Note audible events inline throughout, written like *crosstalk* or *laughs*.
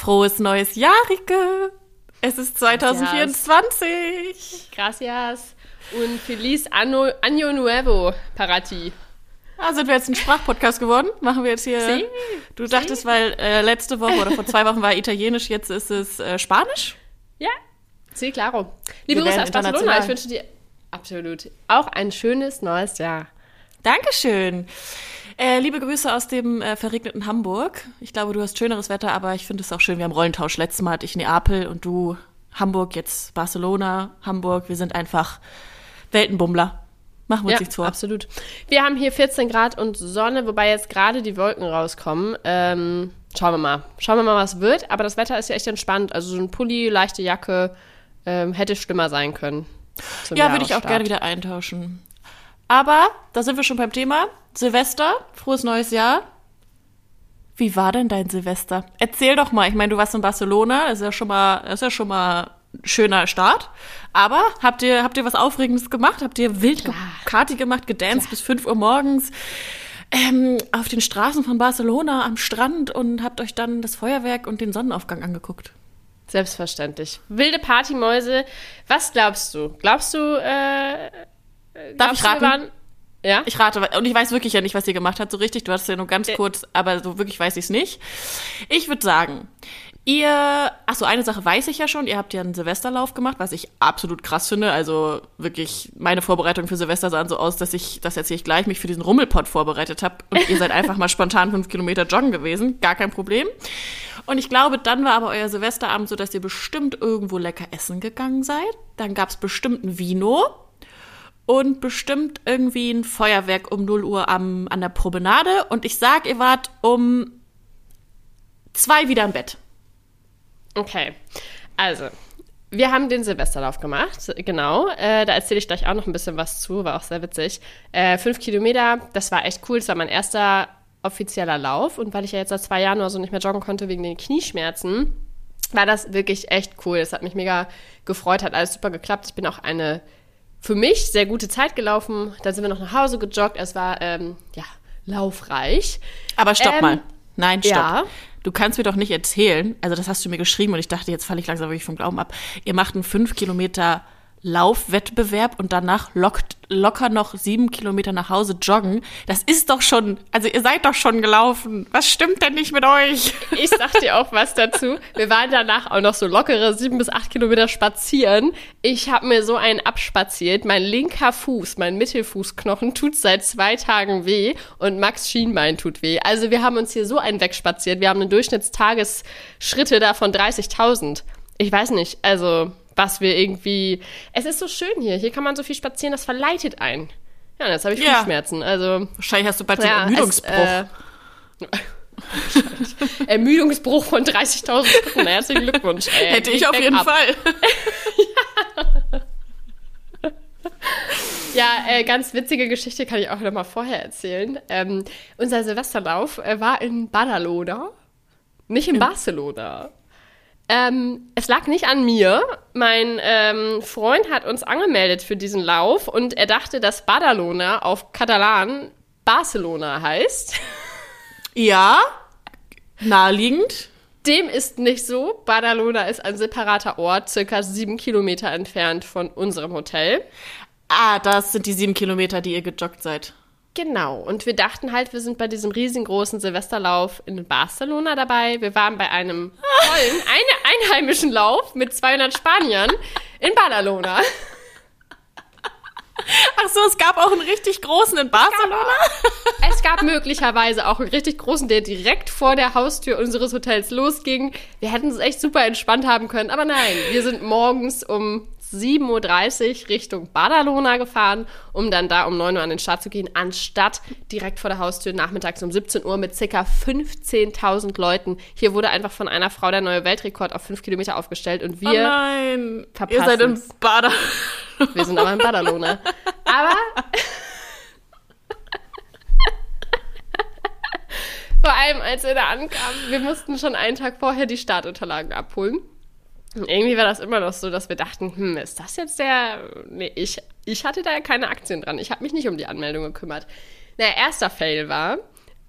Frohes neues Jahr, Rike. Es ist 2024. Gracias. Und Feliz Anno, Año Nuevo, Parati. Ah, sind wir jetzt ein Sprachpodcast geworden? Machen wir jetzt hier. Sí, du dachtest, weil äh, letzte Woche oder vor zwei Wochen war Italienisch, jetzt ist es äh, Spanisch? Ja, sí, claro. Liebe Grüße aus Barcelona. Ich wünsche dir absolut auch ein schönes neues Jahr. Dankeschön. Äh, liebe Grüße aus dem äh, verregneten Hamburg. Ich glaube, du hast schöneres Wetter, aber ich finde es auch schön. Wir haben Rollentausch. Letztes Mal hatte ich Neapel und du Hamburg, jetzt Barcelona, Hamburg. Wir sind einfach Weltenbummler. Machen wir uns Ja, nichts vor. absolut. Wir haben hier 14 Grad und Sonne, wobei jetzt gerade die Wolken rauskommen. Ähm, schauen wir mal. Schauen wir mal, was wird. Aber das Wetter ist ja echt entspannt. Also so ein Pulli, leichte Jacke ähm, hätte schlimmer sein können. Ja, würde ich auch gerne wieder eintauschen. Aber da sind wir schon beim Thema. Silvester, frohes neues Jahr. Wie war denn dein Silvester? Erzähl doch mal. Ich meine, du warst in Barcelona, das ist ja schon mal, das ist ja schon mal ein schöner Start. Aber habt ihr, habt ihr was Aufregendes gemacht? Habt ihr wild ge- Party gemacht, gedanced bis 5 Uhr morgens? Ähm, auf den Straßen von Barcelona am Strand und habt euch dann das Feuerwerk und den Sonnenaufgang angeguckt. Selbstverständlich. Wilde Partymäuse. Was glaubst du? Glaubst du, äh, Darf glaubst ich raten? waren- Ja? Ich rate, und ich weiß wirklich ja nicht, was ihr gemacht habt, so richtig. Du hast ja nur ganz Äh. kurz, aber so wirklich weiß ich es nicht. Ich würde sagen, ihr, ach so, eine Sache weiß ich ja schon, ihr habt ja einen Silvesterlauf gemacht, was ich absolut krass finde. Also wirklich, meine Vorbereitung für Silvester sahen so aus, dass ich, das erzähle ich gleich, mich für diesen Rummelpott vorbereitet habe. Und ihr seid einfach mal spontan fünf Kilometer joggen gewesen, gar kein Problem. Und ich glaube, dann war aber euer Silvesterabend so, dass ihr bestimmt irgendwo lecker essen gegangen seid. Dann gab es bestimmt ein Vino und bestimmt irgendwie ein Feuerwerk um 0 Uhr am, an der Promenade. Und ich sag, ihr wart um zwei wieder im Bett. Okay. Also, wir haben den Silvesterlauf gemacht, genau. Äh, da erzähle ich gleich auch noch ein bisschen was zu, war auch sehr witzig. Äh, fünf Kilometer, das war echt cool. Das war mein erster offizieller Lauf. Und weil ich ja jetzt seit zwei Jahren oder so nicht mehr joggen konnte wegen den Knieschmerzen, war das wirklich echt cool. Das hat mich mega gefreut, hat alles super geklappt. Ich bin auch eine für mich sehr gute Zeit gelaufen. Dann sind wir noch nach Hause gejoggt. Es war, ähm, ja, laufreich. Aber stopp Ähm, mal. Nein, stopp. ja. Du kannst mir doch nicht erzählen, also das hast du mir geschrieben und ich dachte, jetzt falle ich langsam wirklich vom Glauben ab. Ihr macht einen 5 Kilometer Laufwettbewerb und danach lockt locker noch sieben Kilometer nach Hause joggen. Das ist doch schon, also ihr seid doch schon gelaufen. Was stimmt denn nicht mit euch? Ich sag dir auch was dazu. Wir waren danach auch noch so lockere sieben bis acht Kilometer spazieren. Ich habe mir so einen abspaziert. Mein linker Fuß, mein Mittelfußknochen tut seit zwei Tagen weh und Max Schienbein tut weh. Also wir haben uns hier so einen wegspaziert. Wir haben eine Durchschnittstagesschritte da von 30.000. Ich weiß nicht, also was wir irgendwie... Es ist so schön hier. Hier kann man so viel spazieren, das verleitet einen. Ja, und jetzt habe ich Ja. Fußschmerzen. Also Wahrscheinlich hast du bald den ja, Ermüdungsbruch. Es, äh, *laughs* Ermüdungsbruch von 30.000 Schritten. Herzlichen Glückwunsch. Ey. Hätte ich auf jeden bergab. Fall. *laughs* Ja, äh, ganz witzige Geschichte kann ich auch noch mal vorher erzählen. Ähm, unser Silvesterlauf äh, war in Badalona, nicht in Barcelona. Ähm, es lag nicht an mir. Mein ähm, Freund hat uns angemeldet für diesen Lauf und er dachte, dass Badalona auf Katalan Barcelona heißt. *laughs* Ja, naheliegend. Dem ist nicht so. Badalona ist ein separater Ort, circa sieben Kilometer entfernt von unserem Hotel. Ah, das sind die sieben Kilometer, die ihr gejoggt seid. Genau. Und wir dachten halt, wir sind bei diesem riesengroßen Silvesterlauf in Barcelona dabei. Wir waren bei einem tollen, *laughs* eine einheimischen Lauf mit 200 Spaniern in Badalona. Ach so, es gab auch einen richtig großen in Barcelona. Es gab möglicherweise auch einen richtig großen, der direkt vor der Haustür unseres Hotels losging. Wir hätten es echt super entspannt haben können, aber nein, wir sind morgens um 7.30 Uhr Richtung Badalona gefahren, um dann da um 9 Uhr an den Start zu gehen, anstatt direkt vor der Haustür nachmittags um 17 Uhr mit ca. 15.000 Leuten. Hier wurde einfach von einer Frau der neue Weltrekord auf 5 Kilometer aufgestellt und Oh wir, nein, ihr verpassen's. seid in Bader. wir sind aber in Badalona. Aber *laughs* vor allem, als wir da ankamen, wir mussten schon einen Tag vorher die Startunterlagen abholen. Und irgendwie war das immer noch so, dass wir dachten, hm, ist das jetzt der... Nee, ich, ich hatte da ja keine Aktien dran. Ich habe mich nicht um die Anmeldung gekümmert. Naja, erster Fail war,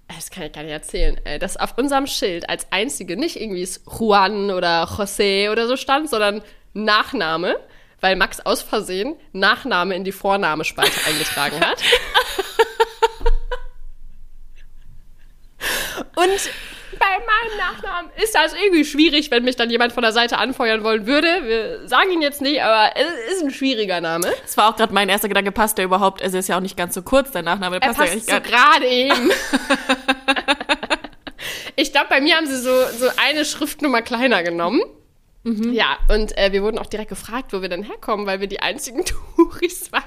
das kann ich gar nicht erzählen, äh, dass auf unserem Schild als einzige nicht irgendwie Juan oder José oder so stand, sondern Nachname, weil Max aus Versehen Nachname in die Vornamespalte *laughs* eingetragen hat. *laughs* Und bei meinem Nachnamen ist das irgendwie schwierig, wenn mich dann jemand von der Seite anfeuern wollen würde. Wir sagen ihn jetzt nicht, aber es ist ein schwieriger Name. Das war auch gerade mein erster Gedanke, passt der überhaupt? Also ist ja auch nicht ganz so kurz, der Nachname. Der Er passt, passt ja so nicht gerade eben. *laughs* ich glaube, bei mir haben sie so, so eine Schriftnummer kleiner genommen. Ja, und äh, wir wurden auch direkt gefragt, wo wir denn herkommen, weil wir die einzigen *laughs* Touris waren.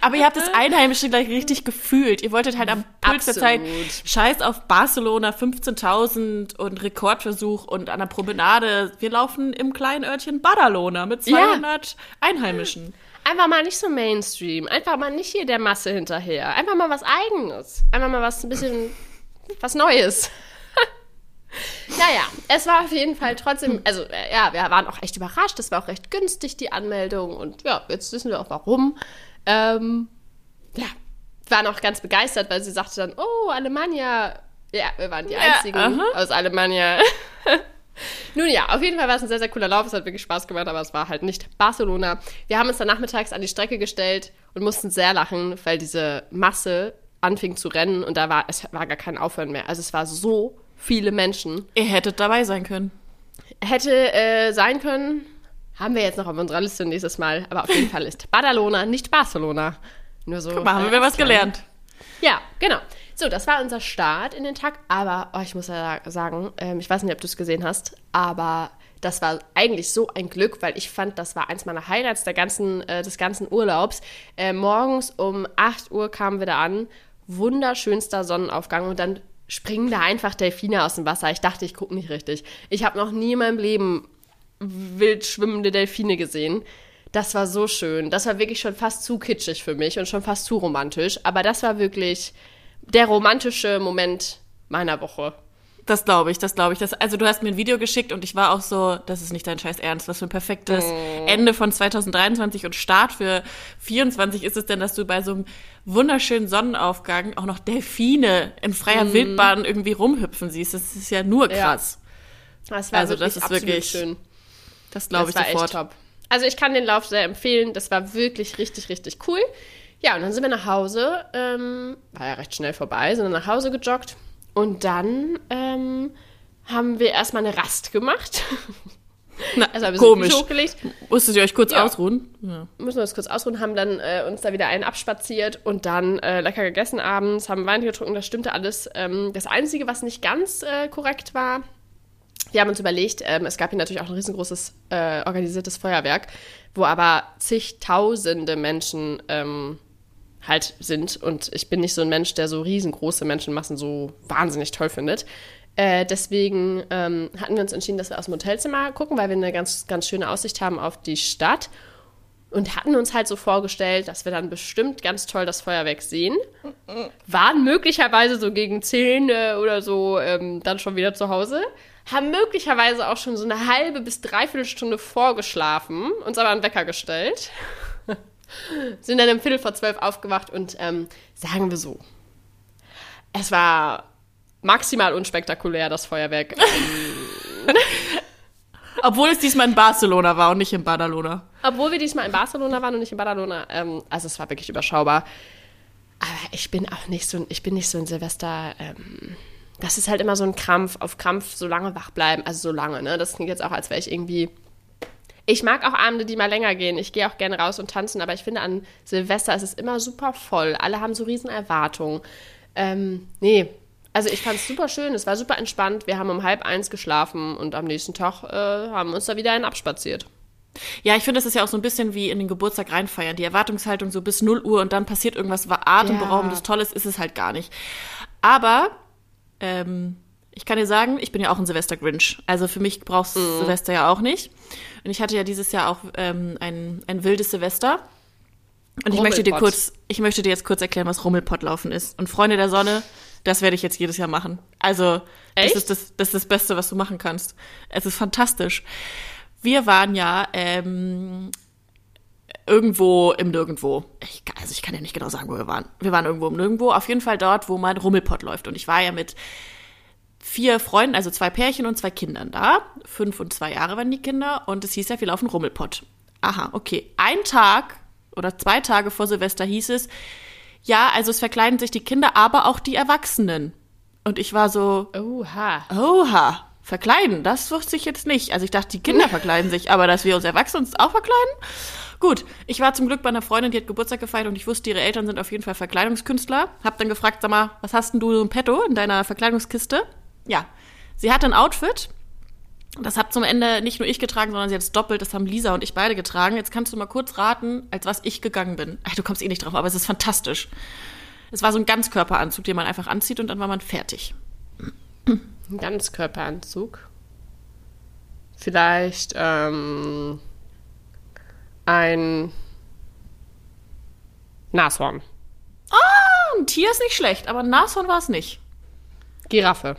Aber ihr habt das Einheimische gleich richtig gefühlt. Ihr wolltet halt am Puls der Zeit. Scheiß auf Barcelona, 15.000 und Rekordversuch und an der Promenade. Wir laufen im kleinen Örtchen Badalona mit 200 Einheimischen. Einfach mal nicht so Mainstream. Einfach mal nicht hier der Masse hinterher. Einfach mal was Eigenes. Einfach mal was ein bisschen was Neues. *laughs* naja, es war auf jeden Fall trotzdem, also äh, ja, wir waren auch echt überrascht. Es war auch recht günstig, die Anmeldung. Und ja, jetzt wissen wir auch warum. Ähm, ja, waren auch ganz begeistert, weil sie sagte dann, oh, Alemannia. Ja, wir waren die Ja, Einzigen aha. aus Alemannia. *laughs* Nun ja, auf jeden Fall war es ein sehr, sehr cooler Lauf. Es hat wirklich Spaß gemacht, aber es war halt nicht Barcelona. Wir haben uns dann nachmittags an die Strecke gestellt und mussten sehr lachen, weil diese Masse anfing zu rennen und da war, es war gar kein Aufhören mehr. Also es war so viele Menschen. Ihr hättet dabei sein können. Hätte äh, sein können, haben wir jetzt noch auf unserer Liste nächstes Mal, aber auf jeden Fall ist Badalona nicht Barcelona. Nur so. Guck mal, haben wir was gelernt. ja, genau. So, das war unser Start in den Tag. Aber oh, ich muss ja sagen, ähm, ich weiß nicht, ob du es gesehen hast, aber das war eigentlich so ein Glück, weil ich fand, das war eins meiner Highlights der ganzen, äh, des ganzen Urlaubs. Äh, morgens um 8 Uhr kamen wir da an. Wunderschönster Sonnenaufgang und dann springen da einfach Delfine aus dem Wasser. Ich dachte, ich gucke nicht richtig. Ich habe noch nie in meinem Leben wild schwimmende Delfine gesehen. Das war so schön. Das war wirklich schon fast zu kitschig für mich und schon fast zu romantisch. Aber das war wirklich der romantische Moment meiner Woche. Das glaube ich, das glaube ich. Das, also du hast mir ein Video geschickt und ich war auch so, das ist nicht dein scheiß Ernst, was für ein perfektes Ende von 2023 und Start für 24 ist es denn, dass du bei so einem wunderschönen Sonnenaufgang auch noch Delfine in freier Wildbahn irgendwie rumhüpfen siehst. Das ist ja nur krass. Das war Also, das ist wirklich schön. Das glaube ich war sofort. echt top. Also ich kann den Lauf sehr empfehlen. Das war wirklich richtig, richtig cool. Ja, und dann sind wir nach Hause. Ähm, war ja recht schnell vorbei, sind dann nach Hause gejoggt. Und dann ähm, haben wir erstmal eine Rast gemacht. *laughs* Na, Also haben wir komisch. Musstet ihr euch kurz Ja. ausruhen? Ja. müssen wir uns kurz ausruhen, haben dann äh, uns da wieder einen abspaziert und dann äh, lecker gegessen abends, haben Wein getrunken, das stimmte alles. Ähm, das Einzige, was nicht ganz äh, korrekt war, wir haben uns überlegt, ähm, es gab hier natürlich auch ein riesengroßes äh, organisiertes Feuerwerk, wo aber zigtausende Menschen ähm, halt sind und ich bin nicht so ein Mensch, der so riesengroße Menschenmassen so wahnsinnig toll findet. Äh, deswegen ähm, hatten wir uns entschieden, dass wir aus dem Hotelzimmer gucken, weil wir eine ganz, ganz schöne Aussicht haben auf die Stadt und hatten uns halt so vorgestellt, dass wir dann bestimmt ganz toll das Feuerwerk sehen. Waren möglicherweise so gegen 10 äh, oder so ähm, dann schon wieder zu Hause. Haben möglicherweise auch schon so eine halbe bis dreiviertel Stunde vorgeschlafen, uns aber einen Wecker gestellt. *laughs* Sind dann um Viertel vor zwölf aufgewacht und ähm, sagen wir so, es war maximal unspektakulär, das Feuerwerk. *laughs* *laughs* Obwohl es diesmal in Barcelona war und nicht in Badalona. Obwohl wir diesmal in Barcelona waren und nicht in Badalona. Ähm, also es war wirklich überschaubar. Aber ich bin auch nicht so, ein- ich bin nicht so ein Silvester. Ähm, das ist halt immer so ein Krampf, auf Krampf so lange wach bleiben. Also so lange, ne? Das klingt jetzt auch, als wäre ich irgendwie. Ich mag auch Abende, die mal länger gehen. Ich gehe auch gerne raus und tanzen, aber ich finde, an Silvester ist es immer super voll. Alle haben so riesen Erwartungen. Ähm, nee, also ich fand es super schön. Es war super entspannt. Wir haben um halb eins geschlafen und am nächsten Tag äh, haben wir uns da wieder einen abspaziert. Ja, ich finde, das ist ja auch so ein bisschen wie in den Geburtstag reinfeiern. Die Erwartungshaltung so bis 0 Uhr und dann passiert irgendwas atemberaubendes, Ja. Tolles, ist es halt gar nicht. Aber ähm, ich kann dir sagen, ich bin ja auch ein Silvester-Grinch. Also für mich brauchst du Silvester ja auch nicht. Und ich hatte ja dieses Jahr auch ähm, ein, ein wildes Silvester. Und ich möchte dir kurz, ich möchte dir jetzt kurz erklären, was Rummelpottlaufen ist. Und Freunde der Sonne, das werde ich jetzt jedes Jahr machen. Also, Echt? das ist das, das ist das Beste, was du machen kannst. Es ist fantastisch. Wir waren ja ähm, irgendwo im Nirgendwo. Ich, also ich kann ja nicht genau sagen, wo wir waren. Wir waren irgendwo im Nirgendwo. Auf jeden Fall dort, wo mein Rummelpott läuft. Und ich war ja mit vier Freunden, also zwei Pärchen und zwei Kindern da. Fünf und zwei Jahre waren die Kinder. Und es hieß ja, wir laufen Rummelpott. Aha, okay. Ein Tag oder zwei Tage vor Silvester hieß es, ja, also es verkleiden sich die Kinder, aber auch die Erwachsenen. Und ich war so, Oha. oha, verkleiden, das wusste ich jetzt nicht. Also ich dachte, die Kinder *laughs* verkleiden sich, aber dass wir uns Erwachsenen auch verkleiden? Gut, ich war zum Glück bei einer Freundin, die hat Geburtstag gefeiert und ich wusste, ihre Eltern sind auf jeden Fall Verkleidungskünstler. Hab dann gefragt, sag mal, was hast denn du so im Petto in deiner Verkleidungskiste? Ja, sie hatte ein Outfit. Das hat zum Ende nicht nur ich getragen, sondern sie hat es doppelt. Das haben Lisa und ich beide getragen. Jetzt kannst du mal kurz raten, als was ich gegangen bin. Ach, du kommst eh nicht drauf, aber es ist fantastisch. Es war so ein Ganzkörperanzug, den man einfach anzieht und dann war man fertig. Ein Ganzkörperanzug. Vielleicht ähm, ein Nashorn. Ein Tier ist nicht schlecht, aber ein Nashorn war es nicht. Giraffe.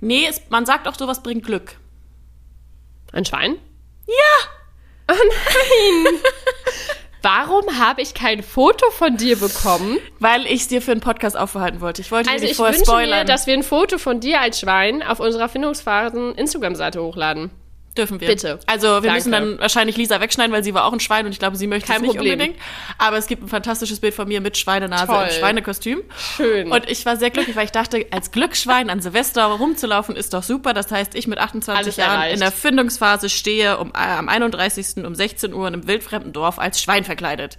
Nee, es, man sagt auch, sowas bringt Glück. Ein Schwein. Ja! Oh nein! *laughs* Warum habe ich kein Foto von dir bekommen? Weil ich es dir für einen Podcast aufbehalten wollte. Ich wollte dir Also nicht ich vorher wünsche spoilern. mir, dass wir ein Foto von dir als Schwein auf unserer Findungsphasen Instagram-Seite hochladen. Dürfen wir. Bitte. Also wir Danke. müssen dann wahrscheinlich Lisa wegschneiden, weil sie war auch ein Schwein und ich glaube, sie möchte Kein es nicht Problem. unbedingt. Aber es gibt ein fantastisches Bild von mir mit Schweinenase Toll. im Schweinekostüm. Schön. Und ich war sehr glücklich, weil ich dachte, als Glücksschwein an Silvester rumzulaufen ist doch super. Das heißt, ich mit 28 Alles Jahren erreicht. in der Findungsphase stehe um, äh, am 31. um 16 Uhr in einem wildfremden Dorf als Schwein verkleidet.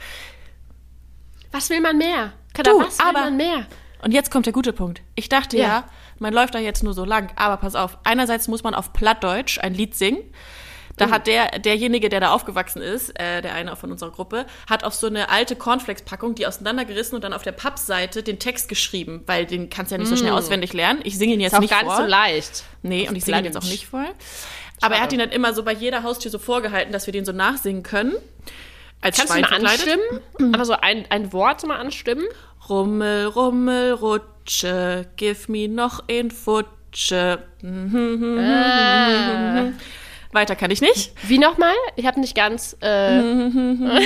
was will man mehr? Du, Kada, was will aber- man mehr? Und jetzt kommt der gute Punkt. Ich dachte ja. Ja. Man läuft da jetzt nur so lang, aber pass auf. Einerseits muss man auf Plattdeutsch ein Lied singen. Da hat der, derjenige, der da aufgewachsen ist, äh, der eine von unserer Gruppe, hat auf so eine alte Cornflakes-Packung, die auseinandergerissen und dann auf der Pappseite den Text geschrieben, weil den kannst du ja nicht so schnell auswendig lernen. Ich singe ihn jetzt Ist auch nicht gar vor. nicht so leicht. Nee, und ich singe ihn jetzt auch nicht vor. Aber er hat ihn dann immer so bei jeder Haustür so vorgehalten, dass wir den so nachsingen können. Als Kannst du Schwein mal verkleidet. anstimmen? Aber so ein, ein Wort mal anstimmen? Rummel, Rummel, Rutsche, give me noch ein Futsche. Weiter kann ich nicht. Wie nochmal? Ich habe nicht ganz. Äh, *laughs* Und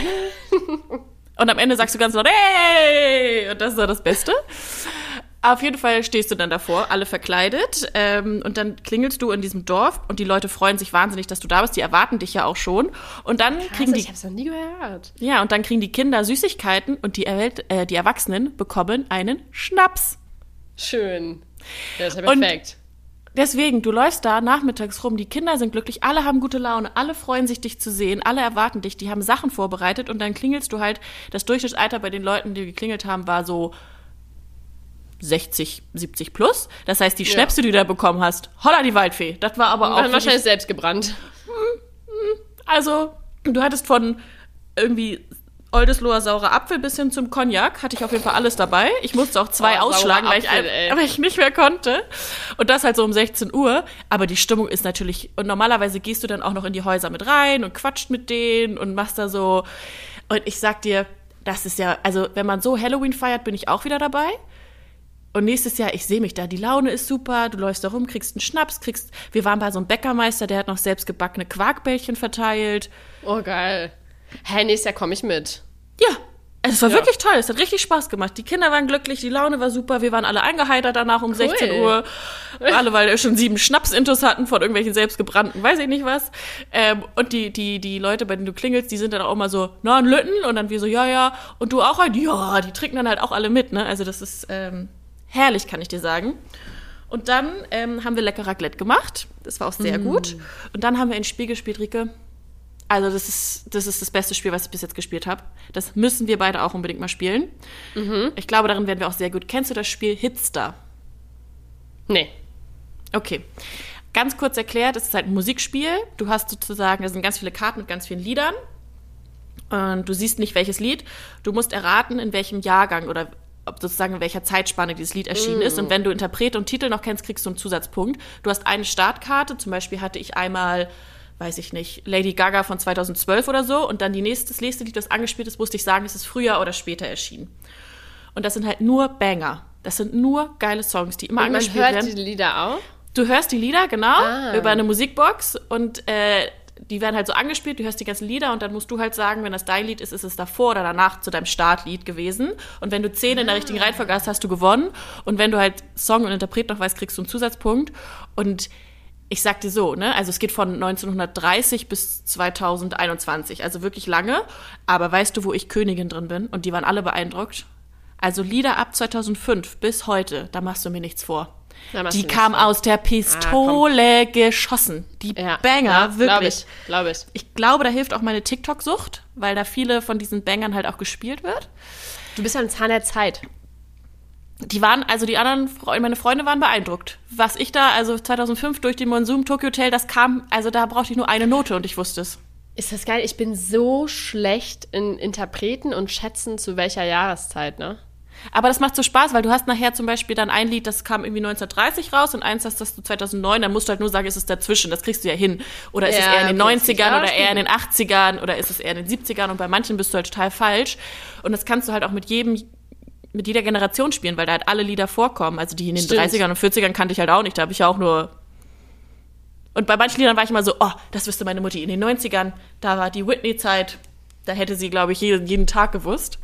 am Ende sagst du ganz laut, hey! Und das ist doch das Beste. Auf jeden Fall stehst du dann davor, alle verkleidet. Ähm, und dann klingelst du in diesem Dorf und die Leute freuen sich wahnsinnig, dass du da bist. Die erwarten dich ja auch schon. Und dann kriegen also, die ich habe es noch nie gehört. Ja, und dann kriegen die Kinder Süßigkeiten und die, Erwelt, äh, die Erwachsenen bekommen einen Schnaps. Schön. Ja, ist ja Und- perfekt. Deswegen, du läufst da nachmittags rum, die Kinder sind glücklich, alle haben gute Laune, alle freuen sich, dich zu sehen, alle erwarten dich, die haben Sachen vorbereitet und dann klingelst du halt, das Durchschnittsalter bei den Leuten, die geklingelt haben, war so 60, 70 plus. Das heißt, die Ja. Schnäpse, die du da bekommen hast, holla die Waldfee. Das war aber auch Dann wahrscheinlich selbst gebrannt. Also, du hattest von irgendwie Oldesloher saurer Apfel bis hin zum Cognac, hatte ich auf jeden Fall alles dabei. Ich musste auch zwei Oh, ausschlagen, weil ich, Apfel, ey. *laughs* aber ich nicht mehr konnte. Und das halt so um 16 Uhr. Aber die Stimmung ist natürlich, und normalerweise gehst du dann auch noch in die Häuser mit rein und quatscht mit denen und machst da so. Und ich sag dir, das ist ja, also wenn man so Halloween feiert, bin ich auch wieder dabei. Und nächstes Jahr, ich sehe mich da, die Laune ist super, du läufst da rum, kriegst einen Schnaps, kriegst, wir waren bei so einem Bäckermeister, der hat noch selbst gebackene Quarkbällchen verteilt. Oh, geil. Hä, nächstes Jahr komme ich mit. Ja, es war Ja. wirklich toll, es hat richtig Spaß gemacht. Die Kinder waren glücklich, die Laune war super, wir waren alle eingeheitert danach um 16 Uhr. Alle, weil wir schon sieben Schnaps-Intos hatten von irgendwelchen selbstgebrannten, weiß ich nicht was. Ähm, und die, die, die Leute, bei denen du klingelst, die sind dann auch immer so, na, ein Lütten? Und dann wir so, ja, ja. Und du auch ein? Ja, die trinken dann halt auch alle mit, ne? Also das ist ähm, herrlich, kann ich dir sagen. Und dann ähm, haben wir lecker Raclette gemacht. Das war auch sehr gut. Und dann haben wir ein Spiel gespielt, Rike. Also das ist, das ist das beste Spiel, was ich bis jetzt gespielt habe. Das müssen wir beide auch unbedingt mal spielen. Ich glaube, darin werden wir auch sehr gut. Kennst du das Spiel Hitster? Nee. Okay. Ganz kurz erklärt, es ist halt ein Musikspiel. Du hast sozusagen, da sind ganz viele Karten mit ganz vielen Liedern. Und du siehst nicht, welches Lied. Du musst erraten, in welchem Jahrgang oder ob sozusagen in welcher Zeitspanne dieses Lied erschienen ist. Und wenn du Interpret und Titel noch kennst, kriegst du einen Zusatzpunkt. Du hast eine Startkarte. Zum Beispiel hatte ich einmal, weiß ich nicht, Lady Gaga von 2012 oder so. Und dann die nächste, das nächste Lied, das angespielt ist, musste ich sagen, es ist früher oder später erschienen. Und das sind halt nur Banger. Das sind nur geile Songs, die immer Und man angespielt hört werden. die Lieder auch. Du hörst die Lieder, genau, Ah. über eine Musikbox und äh, die werden halt so angespielt, du hörst die ganzen Lieder und dann musst du halt sagen, wenn das dein Lied ist, ist es davor oder danach zu deinem Startlied gewesen. Und wenn du zehn in der richtigen Reihenfolge hast, hast du gewonnen. Und wenn du halt Song und Interpret noch weißt, kriegst du einen Zusatzpunkt. Und ich sag dir so, ne, also es geht von 1930 bis 2021, also wirklich lange. Aber weißt du, wo ich Königin drin bin? Und die waren alle beeindruckt. Also Lieder ab 2005 bis heute, da machst du mir nichts vor. Die kam nichts aus der Pistole geschossen. Die Ja. Banger, ja, Glaube wirklich. ich. Glaube ich. Ich glaube, da hilft auch meine TikTok-Sucht, weil da viele von diesen Bangern halt auch gespielt wird. Du bist ja ein Zahn der Zeit. Die waren, also die anderen, meine Freunde waren beeindruckt. Was ich da, also 2005 durch den Monsun Tokyo Hotel, das kam, also da brauchte ich nur eine Note und ich wusste es. Ist das geil? Ich bin so schlecht in Interpreten und Schätzen zu welcher Jahreszeit, ne? Aber das macht so Spaß, weil du hast nachher zum Beispiel dann ein Lied, das kam irgendwie 1930 raus und eins hast das du 2009, dann musst du halt nur sagen, ist es dazwischen, das kriegst du ja hin. Oder ist es Ja, eher in den okay, das krieg ich 90ern auch oder eher in den 80ern oder ist es eher in den 70ern und bei manchen bist du halt total falsch. Und das kannst du halt auch mit jedem, mit jeder Generation spielen, weil da halt alle Lieder vorkommen. Also die in den Stimmt. 30ern und 40ern kannte ich halt auch nicht, da habe ich ja auch nur und bei manchen Liedern war ich immer so, oh, das wüsste meine Mutti. In den 90ern, da war die Whitney-Zeit, da hätte sie, glaube ich, jeden, jeden Tag gewusst.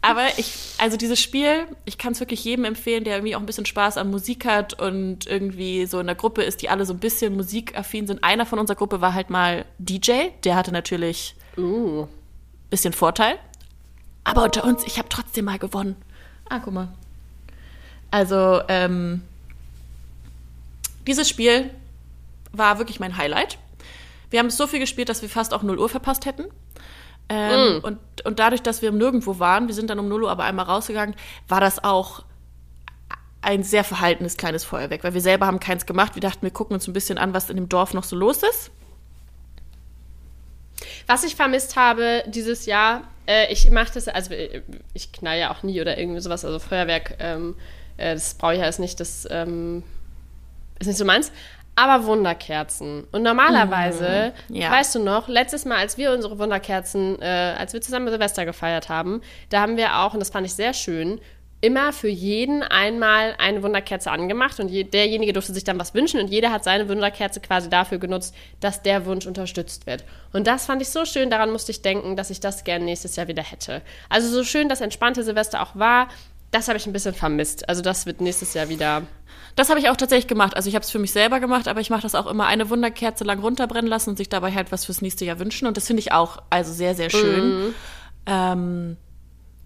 Aber ich, also dieses Spiel, ich kann es wirklich jedem empfehlen, der irgendwie auch ein bisschen Spaß an Musik hat und irgendwie so in der Gruppe ist, die alle so ein bisschen musikaffin sind. Einer von unserer Gruppe war halt mal DJ, der hatte natürlich Uh. bisschen Vorteil. Aber unter uns, ich habe trotzdem mal gewonnen. Ah, guck mal. Also, ähm, dieses Spiel war wirklich mein Highlight. Wir haben so viel gespielt, dass wir fast auch 0 Uhr verpasst hätten. Ähm, und, und dadurch, dass wir nirgendwo waren, wir sind dann um 0 Uhr aber einmal rausgegangen, war das auch ein sehr verhaltenes kleines Feuerwerk, weil wir selber haben keins gemacht. Wir dachten, wir gucken uns ein bisschen an, was in dem Dorf noch so los ist. Was ich vermisst habe dieses Jahr, äh, ich mache das, also äh, ich knall ja auch nie oder irgendwie sowas, also Feuerwerk, ähm, äh, das brauche ich ja jetzt nicht, das ähm, ist nicht so meins. Aber Wunderkerzen. Und normalerweise, Mhm, ja. weißt du noch, letztes Mal, als wir unsere Wunderkerzen, äh, als wir zusammen Silvester gefeiert haben, da haben wir auch, und das fand ich sehr schön, immer für jeden einmal eine Wunderkerze angemacht und je, derjenige durfte sich dann was wünschen und jeder hat seine Wunderkerze quasi dafür genutzt, dass der Wunsch unterstützt wird. Und das fand ich so schön, daran musste ich denken, dass ich das gerne nächstes Jahr wieder hätte. Also so schön das entspannte Silvester auch war, das habe ich ein bisschen vermisst. Also das wird nächstes Jahr wieder. Das habe ich auch tatsächlich gemacht. Also ich habe es für mich selber gemacht, aber ich mache das auch immer eine Wunderkerze lang runterbrennen lassen und sich dabei halt was fürs nächste Jahr wünschen. Und das finde ich auch also sehr, sehr schön. Ähm,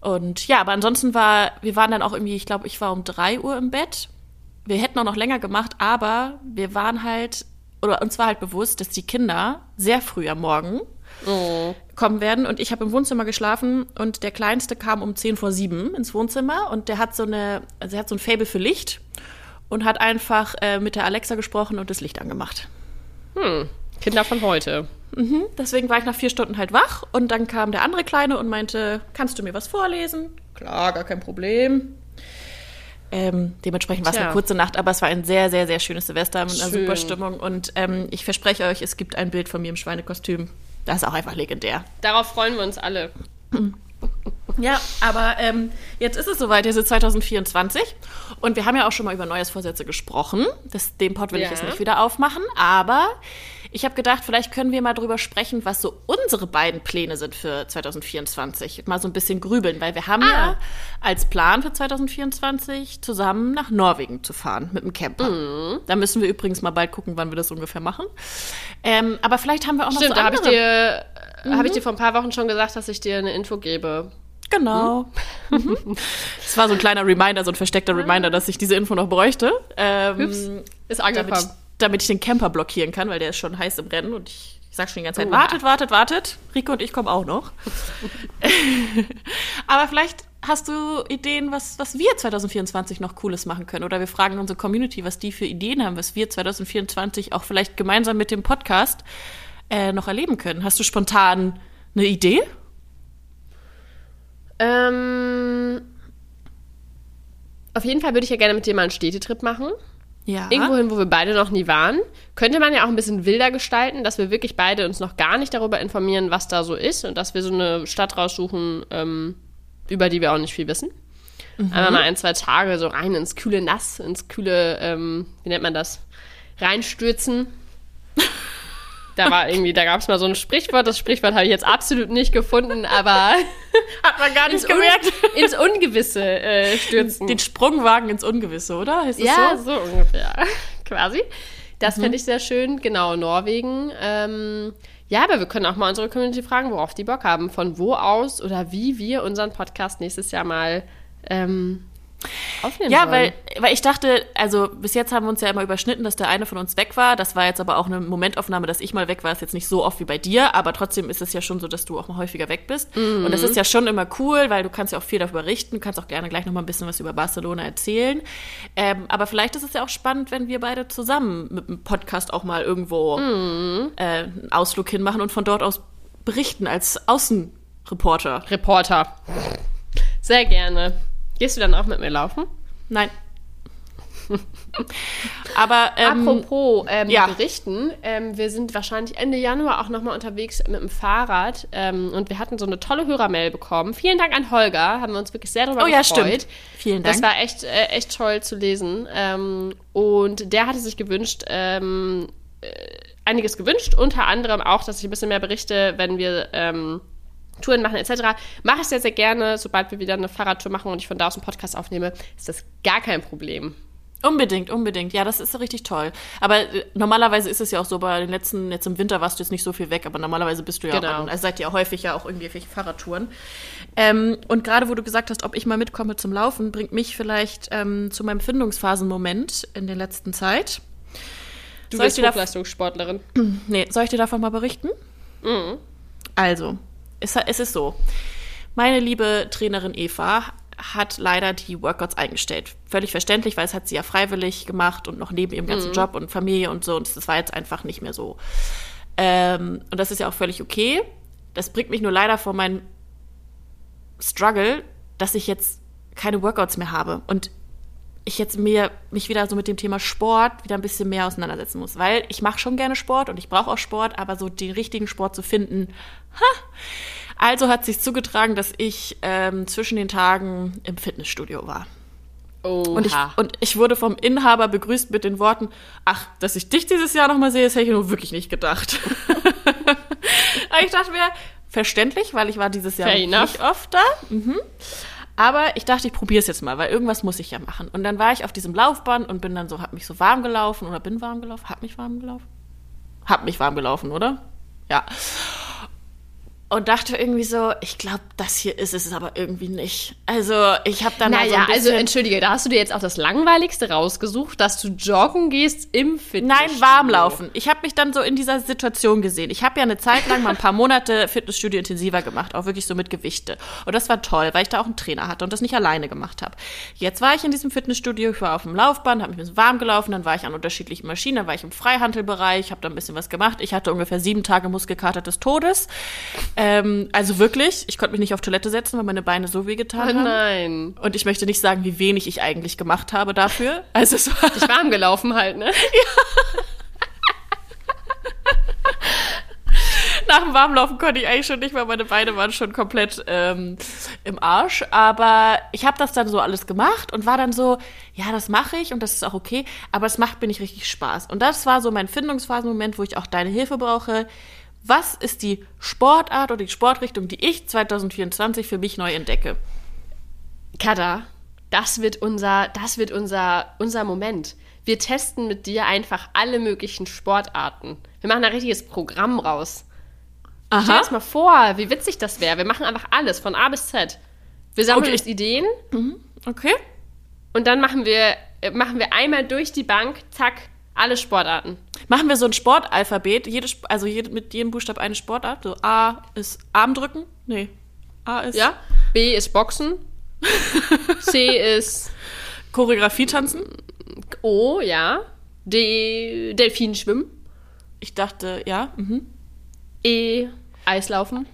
und ja, aber ansonsten war, wir waren dann auch irgendwie, ich glaube, ich war um drei Uhr im Bett. Wir hätten auch noch länger gemacht, aber wir waren halt, oder uns war halt bewusst, dass die Kinder sehr früh am Morgen kommen werden. Und ich habe im Wohnzimmer geschlafen und der Kleinste kam um 10 vor 7 ins Wohnzimmer und der hat so eine, also er hat so ein Fable für Licht und hat einfach äh, mit der Alexa gesprochen und das Licht angemacht. Hm, Kinder von heute. Mhm, deswegen war ich nach vier Stunden halt wach und dann kam der andere Kleine und meinte, kannst du mir was vorlesen? Klar, gar kein Problem. Ähm, dementsprechend war es eine kurze Nacht, aber es war ein sehr, sehr, sehr schönes Silvester mit einer Schön. super Stimmung. Und ähm, ich verspreche euch, es gibt ein Bild von mir im Schweinekostüm. Das ist auch einfach legendär. Darauf freuen wir uns alle. Ja, aber ähm, jetzt ist es soweit, jetzt ist 2024 und wir haben ja auch schon mal über Neujahrsvorsätze gesprochen. Das, den Pod will ich Ja. jetzt nicht wieder aufmachen, aber ich habe gedacht, vielleicht können wir mal drüber sprechen, was so unsere beiden Pläne sind für 2024. Mal so ein bisschen grübeln, weil wir haben Ah. ja als Plan für 2024 zusammen nach Norwegen zu fahren mit dem Camper. Mhm. Da müssen wir übrigens mal bald gucken, wann wir das ungefähr machen. Ähm, aber vielleicht haben wir auch noch Stimmt, so da habe ich, andere. dir, äh, hab ich dir vor ein paar Wochen schon gesagt, dass ich dir eine Info gebe. Genau. Mhm. Das war so ein kleiner Reminder, so ein versteckter Reminder, dass ich diese Info noch bräuchte. Ähm, Ups, ist angekommen. Damit ich den Camper blockieren kann, weil der ist schon heiß im Rennen und ich, ich sag schon die ganze Zeit, Oha. wartet, wartet, wartet. Rico und ich kommen auch noch. *laughs* Aber vielleicht hast du Ideen, was, was wir 2024 noch Cooles machen können. Oder wir fragen unsere Community, was die für Ideen haben, was wir 2024 auch vielleicht gemeinsam mit dem Podcast äh, noch erleben können. Hast du spontan eine Idee? Ähm, auf jeden Fall würde ich ja gerne mit dir mal einen Städtetrip machen. Ja. Irgendwohin, wo wir beide noch nie waren. Könnte man ja auch ein bisschen wilder gestalten, dass wir wirklich beide uns noch gar nicht darüber informieren, was da so ist und dass wir so eine Stadt raussuchen, ähm, über die wir auch nicht viel wissen. Einmal mal ein, zwei Tage so rein ins kühle Nass, ins kühle, ähm, wie nennt man das? Reinstürzen. *laughs* Da war irgendwie, da gab es mal so ein Sprichwort. Das Sprichwort habe ich jetzt absolut nicht gefunden, aber *laughs* Hat man gar nicht ins, Un gemerkt. ins Ungewisse äh, stürzen. Den Sprungwagen ins Ungewisse, oder? Ja, so? so ungefähr. *laughs* Quasi. Das fände ich sehr schön. Genau, Norwegen. Ähm, ja, aber wir können auch mal unsere Community fragen, worauf die Bock haben. Von wo aus oder wie wir unseren Podcast nächstes Jahr mal ähm, aufnehmen Ja, sollen. weil, weil ich dachte, also bis jetzt haben wir uns ja immer überschnitten, dass der eine von uns weg war. Das war jetzt aber auch eine Momentaufnahme, dass ich mal weg war. Ist jetzt nicht so oft wie bei dir, aber trotzdem ist es ja schon so, dass du auch mal häufiger weg bist. Und das ist ja schon immer cool, weil du kannst ja auch viel darüber berichten. Du kannst auch gerne gleich noch mal ein bisschen was über Barcelona erzählen. Ähm, aber vielleicht ist es ja auch spannend, wenn wir beide zusammen mit dem Podcast auch mal irgendwo äh, einen Ausflug hinmachen und von dort aus berichten als Außenreporter. Reporter. Sehr gerne. Gehst du dann auch mit mir laufen? Nein. *laughs* aber ähm, Apropos ähm, ja. Berichten, ähm, wir sind wahrscheinlich Ende Januar auch nochmal unterwegs mit dem Fahrrad ähm, und wir hatten so eine tolle Hörermail bekommen. Vielen Dank an Holger, haben wir uns wirklich sehr darüber Oh ja, gefreut. stimmt. Vielen Dank. Das war echt, äh, echt toll zu lesen. Ähm, und der hatte sich gewünscht, ähm, äh, einiges gewünscht, unter anderem auch, dass ich ein bisschen mehr berichte, wenn wir Touren machen etc. Mache ich sehr, sehr gerne. Sobald wir wieder eine Fahrradtour machen und ich von da aus einen Podcast aufnehme, ist das gar kein Problem. Unbedingt, unbedingt. Ja, das ist richtig toll. Aber äh, normalerweise ist es ja auch so, bei den letzten, jetzt im Winter warst du jetzt nicht so viel weg, aber normalerweise bist du ja Genau. auch, also seid ihr ja häufig ja auch irgendwie welche Fahrradtouren. Ähm, und gerade wo du gesagt hast, ob ich mal mitkomme zum Laufen, bringt mich vielleicht ähm, zu meinem Findungsphasenmoment in der letzten Zeit. Du Soll bist Hochleistungssportlerin. Nee, soll ich dir davon mal berichten? Mhm. Also, es, es ist so. Meine liebe Trainerin Eva hat leider die Workouts eingestellt. Völlig verständlich, weil es hat sie ja freiwillig gemacht und noch neben ihrem ganzen Job und Familie und so. Und das war jetzt einfach nicht mehr so. Ähm, und das ist ja auch völlig okay. Das bringt mich nur leider vor meinen Struggle, dass ich jetzt keine Workouts mehr habe. Und ich jetzt mir mich wieder so mit dem Thema Sport wieder ein bisschen mehr auseinandersetzen muss, weil ich mache schon gerne Sport und ich brauche auch Sport, aber so den richtigen Sport zu finden, ha. Also hat sich zugetragen, dass ich ähm, zwischen den Tagen im Fitnessstudio war. Oha. Und ich, und ich wurde vom Inhaber begrüßt mit den Worten, ach, dass ich dich dieses Jahr nochmal sehe, das hätte ich nur wirklich nicht gedacht. *laughs* Ich dachte mir, verständlich, weil ich war dieses Jahr Fair nicht enough. oft da. Mhm. Aber ich dachte, ich probiere es jetzt mal, weil irgendwas muss ich ja machen. Und dann war ich auf diesem Laufband und bin dann so, hab mich so warm gelaufen oder bin warm gelaufen, hab mich warm gelaufen, hab mich warm gelaufen, oder? Ja. Und dachte irgendwie so, ich glaube, das hier ist es aber irgendwie nicht. Also ich habe dann mal so naja, ein also entschuldige, da hast du dir jetzt auch das Langweiligste rausgesucht, dass du joggen gehst im Fitnessstudio. Nein, warm laufen. Ich habe mich dann so in dieser Situation gesehen. Ich habe ja eine Zeit lang mal ein paar Monate Fitnessstudio intensiver gemacht, auch wirklich so mit Gewichte. Und das war toll, weil ich da auch einen Trainer hatte und das nicht alleine gemacht habe. Jetzt war ich in diesem Fitnessstudio, ich war auf dem Laufband, habe mich ein bisschen warm gelaufen, dann war ich an unterschiedlichen Maschinen, dann war ich im Freihandelbereich, habe da ein bisschen was gemacht. Ich hatte ungefähr sieben Tage Muskelkater des Todes. Ähm, also wirklich, ich konnte mich nicht auf Toilette setzen, weil meine Beine so weh getan Oh haben. nein. Und ich möchte nicht sagen, wie wenig ich eigentlich gemacht habe dafür. Also es war Dich warm gelaufen halt, ne? *laughs* Nach dem Warmlaufen konnte ich eigentlich schon nicht mehr, meine Beine waren schon komplett ähm, im Arsch. Aber ich habe das dann so alles gemacht und war dann so, ja, das mache ich und das ist auch okay, aber es macht mir nicht richtig Spaß. Und das war so mein Findungsphasenmoment, wo ich auch deine Hilfe brauche. Was ist die Sportart oder die Sportrichtung, die ich 2024 für mich neu entdecke? Kada, das wird unser, das wird unser, unser Moment. Wir testen mit dir einfach alle möglichen Sportarten. Wir machen ein richtiges Programm raus. Stell dir das mal vor, wie witzig das wäre. Wir machen einfach alles, von A bis Z. Wir sammeln Okay. uns Ideen Okay. und dann machen wir, äh, machen wir einmal durch die Bank, zack, alle Sportarten. Machen wir so ein Sportalphabet, jede, also jede, mit jedem Buchstab eine Sportart. So A ist Arm drücken. Nee. A ist Ja? B ist Boxen. *laughs* C ist Choreografie tanzen. O, ja. D, Delfinschwimmen. Ich dachte, ja. Mhm. E, Eislaufen.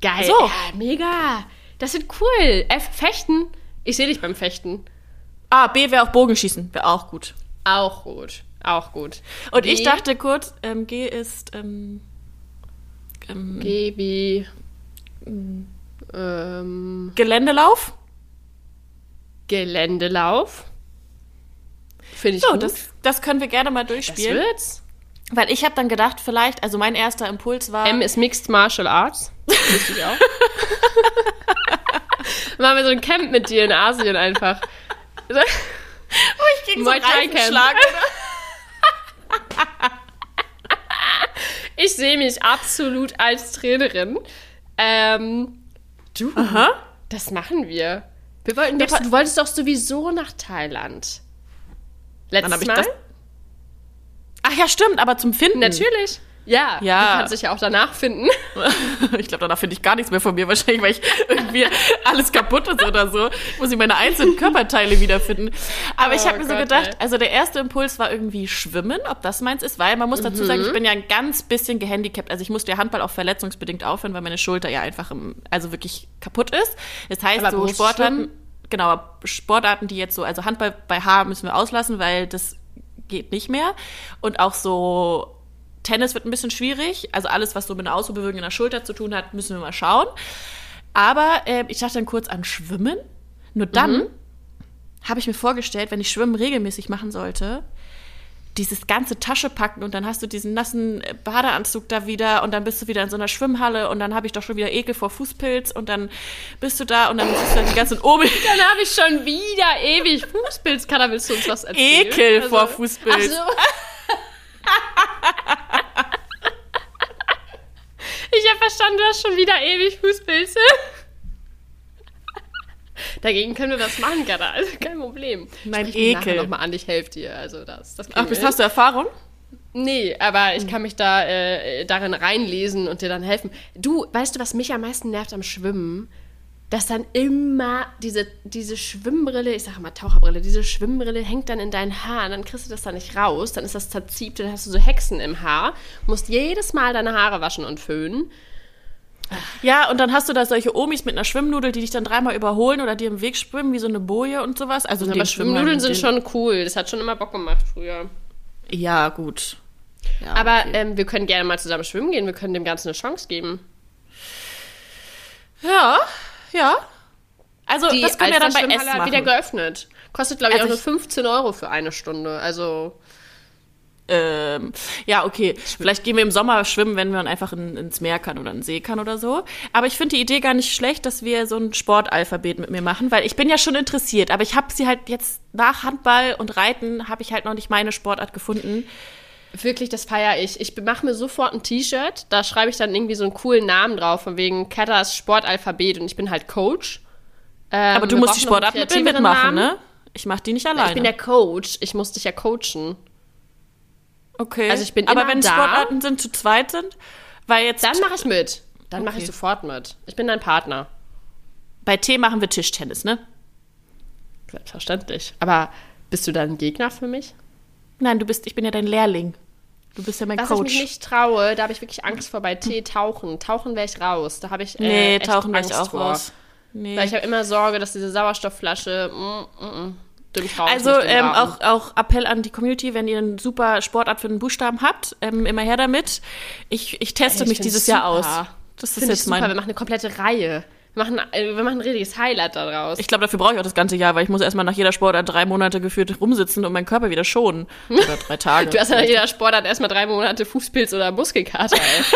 Geil. So. Ja, mega. Das wird cool. F, Fechten. Ich sehe dich beim Fechten. Ah, B wäre auch Bogenschießen, wäre auch gut. Auch gut. Auch gut. Und G, ich dachte kurz, ähm, G ist ähm, ähm, G wie ähm, Geländelauf. Geländelauf. Finde ich So, gut. das, das können wir gerne mal das durchspielen. wird's. Weil ich habe dann gedacht, vielleicht, also mein erster Impuls war. M ist Mixed Martial Arts. Wusste ich auch. *laughs* Machen wir so ein Camp mit dir in Asien einfach. oh, ich krieg so Muay einen Schlag. Ich sehe mich absolut als Trainerin. Ähm, du, Aha. das machen wir. Wir wollten doch, du wolltest doch sowieso nach Thailand. Letztes hab ich Mal? das- Ach ja, stimmt, aber zum Finden. Natürlich. Ja, Ja. du kannst dich ja auch danach finden. *laughs* Ich glaube, danach finde ich gar nichts mehr von mir, wahrscheinlich, weil ich irgendwie alles kaputt ist oder so. Muss ich meine einzelnen Körperteile wiederfinden. Aber ich Oh habe mir so gedacht, ey. also der erste Impuls war irgendwie Schwimmen, ob das meins ist, weil man muss dazu sagen, ich Mhm. bin ja ein ganz bisschen gehandicapt. Also ich musste ja Handball auch verletzungsbedingt aufhören, weil meine Schulter ja einfach im, also wirklich kaputt ist. Das heißt, Aber so Sportarten, genau, Sportarten, die jetzt so, also Handball bei H müssen wir auslassen, weil das geht nicht mehr. Und auch so Tennis wird ein bisschen schwierig. Also alles, was so mit einer Ausruhbewegung in der Schulter zu tun hat, müssen wir mal schauen. Aber äh, ich dachte dann kurz an Schwimmen. Nur dann Mhm. habe ich mir vorgestellt, wenn ich Schwimmen regelmäßig machen sollte, dieses ganze Tasche packen und dann hast du diesen nassen äh, Badeanzug da wieder und dann bist du wieder in so einer Schwimmhalle und dann habe ich doch schon wieder Ekel vor Fußpilz und dann bist du da und dann siehst du halt die ganzen Omi. *laughs* Dann habe ich schon wieder ewig Fußpilz. Kada, willst du uns was erzählen? Ekel Also- vor Fußpilz. Ach so. *laughs* ich habe verstanden, du hast schon wieder ewig Fußpilze. Dagegen können wir was machen, Kada. Also kein Problem. Mein Sprich Ekel. noch mal an, ich helfe dir. Also das, das Ach, hast du Erfahrung? Nee, aber ich kann mich da äh, darin reinlesen und dir dann helfen. Du, weißt du, was mich am meisten nervt am Schwimmen? Dass dann immer diese, diese Schwimmbrille, ich sage mal Taucherbrille, diese Schwimmbrille hängt dann in deinen Haaren, dann kriegst du das da nicht raus, dann ist das zerziebt, dann hast du so Hexen im Haar, musst jedes Mal deine Haare waschen und föhnen. Ja, und dann hast du da solche Omis mit einer Schwimmnudel, die dich dann dreimal überholen oder dir im Weg schwimmen, wie so eine Boje und sowas. Also Aber Schwimmnudeln sind schon cool, das hat schon immer Bock gemacht früher. Ja, gut. Ja, Aber okay. ähm, wir können gerne mal zusammen schwimmen gehen, wir können dem Ganzen eine Chance geben. ja, ja. Also, Die das können wir dann bei Essen hat machen. wieder geöffnet. Kostet, glaube ich, Also auch nur ich- 15 Euro für eine Stunde. Also, Ähm, ja, okay. Vielleicht gehen wir im Sommer schwimmen, wenn man einfach in, ins Meer kann oder in den See kann oder so. Aber ich finde die Idee gar nicht schlecht, dass wir so ein Sportalphabet mit mir machen, weil ich bin ja schon interessiert. Aber ich habe sie halt jetzt nach Handball und Reiten habe ich halt noch nicht meine Sportart gefunden. Wirklich, das feiere ich. Ich mache mir sofort ein T-Shirt, da schreibe ich dann irgendwie so einen coolen Namen drauf, von wegen Katas Sportalphabet und ich bin halt Coach. Ähm, Aber du musst die Sportart mit mitmachen, Namen. ne? Ich mach die nicht alleine. Ich bin der Coach, ich muss dich ja coachen. okay. also ich bin Aber wenn da. Sportarten sind, zu zweit sind, weil jetzt Dann mache ich mit. Dann mache ich Okay. sofort mit. Ich bin dein Partner. bei T machen wir Tischtennis, ne? Selbstverständlich. Aber bist du dann Gegner für mich? Nein, du bist, ich bin ja dein Lehrling. Du bist ja mein Was ich Coach. mich nicht traue, da habe ich wirklich Angst vor bei Tee tauchen. Tauchen wäre ich raus. Da habe ich äh, nee, tauchen wäre ich auch vor. raus. Nee. Weil ich habe immer Sorge, dass diese Sauerstoffflasche. Mm, mm, mm, ich Also ähm, auch, auch Appell an die Community, wenn ihr eine super Sportart für den Buchstaben habt, ähm, immer her damit. Ich, ich teste Ey, ich mich dieses Jahr aus. super. Das ist ich jetzt super. Wir mein. machen eine komplette Reihe. Wir machen, äh, wir machen ein richtiges Highlight daraus. Ich glaube, dafür brauche ich auch das ganze Jahr, weil ich muss erstmal nach jeder Sportart drei Monate geführt rumsitzen und meinen Körper wieder schonen. Oder drei Tage. du hast ja nach jeder Sportart erstmal drei Monate Fußpilz oder Muskelkater. Ey. *laughs*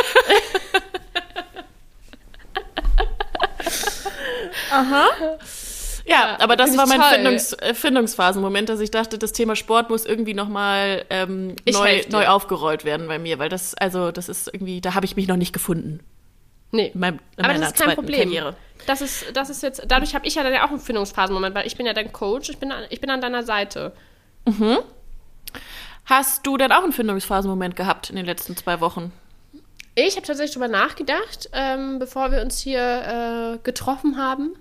Ja, aber das war mein. Findungs, äh, Findungsphasenmoment, dass ich dachte, das Thema Sport muss irgendwie nochmal ähm, neu, neu aufgerollt werden bei mir, weil das, also das ist irgendwie, da habe ich mich noch nicht gefunden. Nee. In, meinem, in Aber das ist kein Problem. Karriere. Das ist, das ist jetzt, dadurch habe ich ja dann ja auch einen Findungsphasenmoment, weil ich bin ja dein Coach, ich bin, an- ich bin an deiner Seite. Hast du denn auch einen Findungsphasenmoment gehabt in den letzten zwei Wochen? Ich habe tatsächlich drüber nachgedacht, ähm, bevor wir uns hier äh, getroffen haben.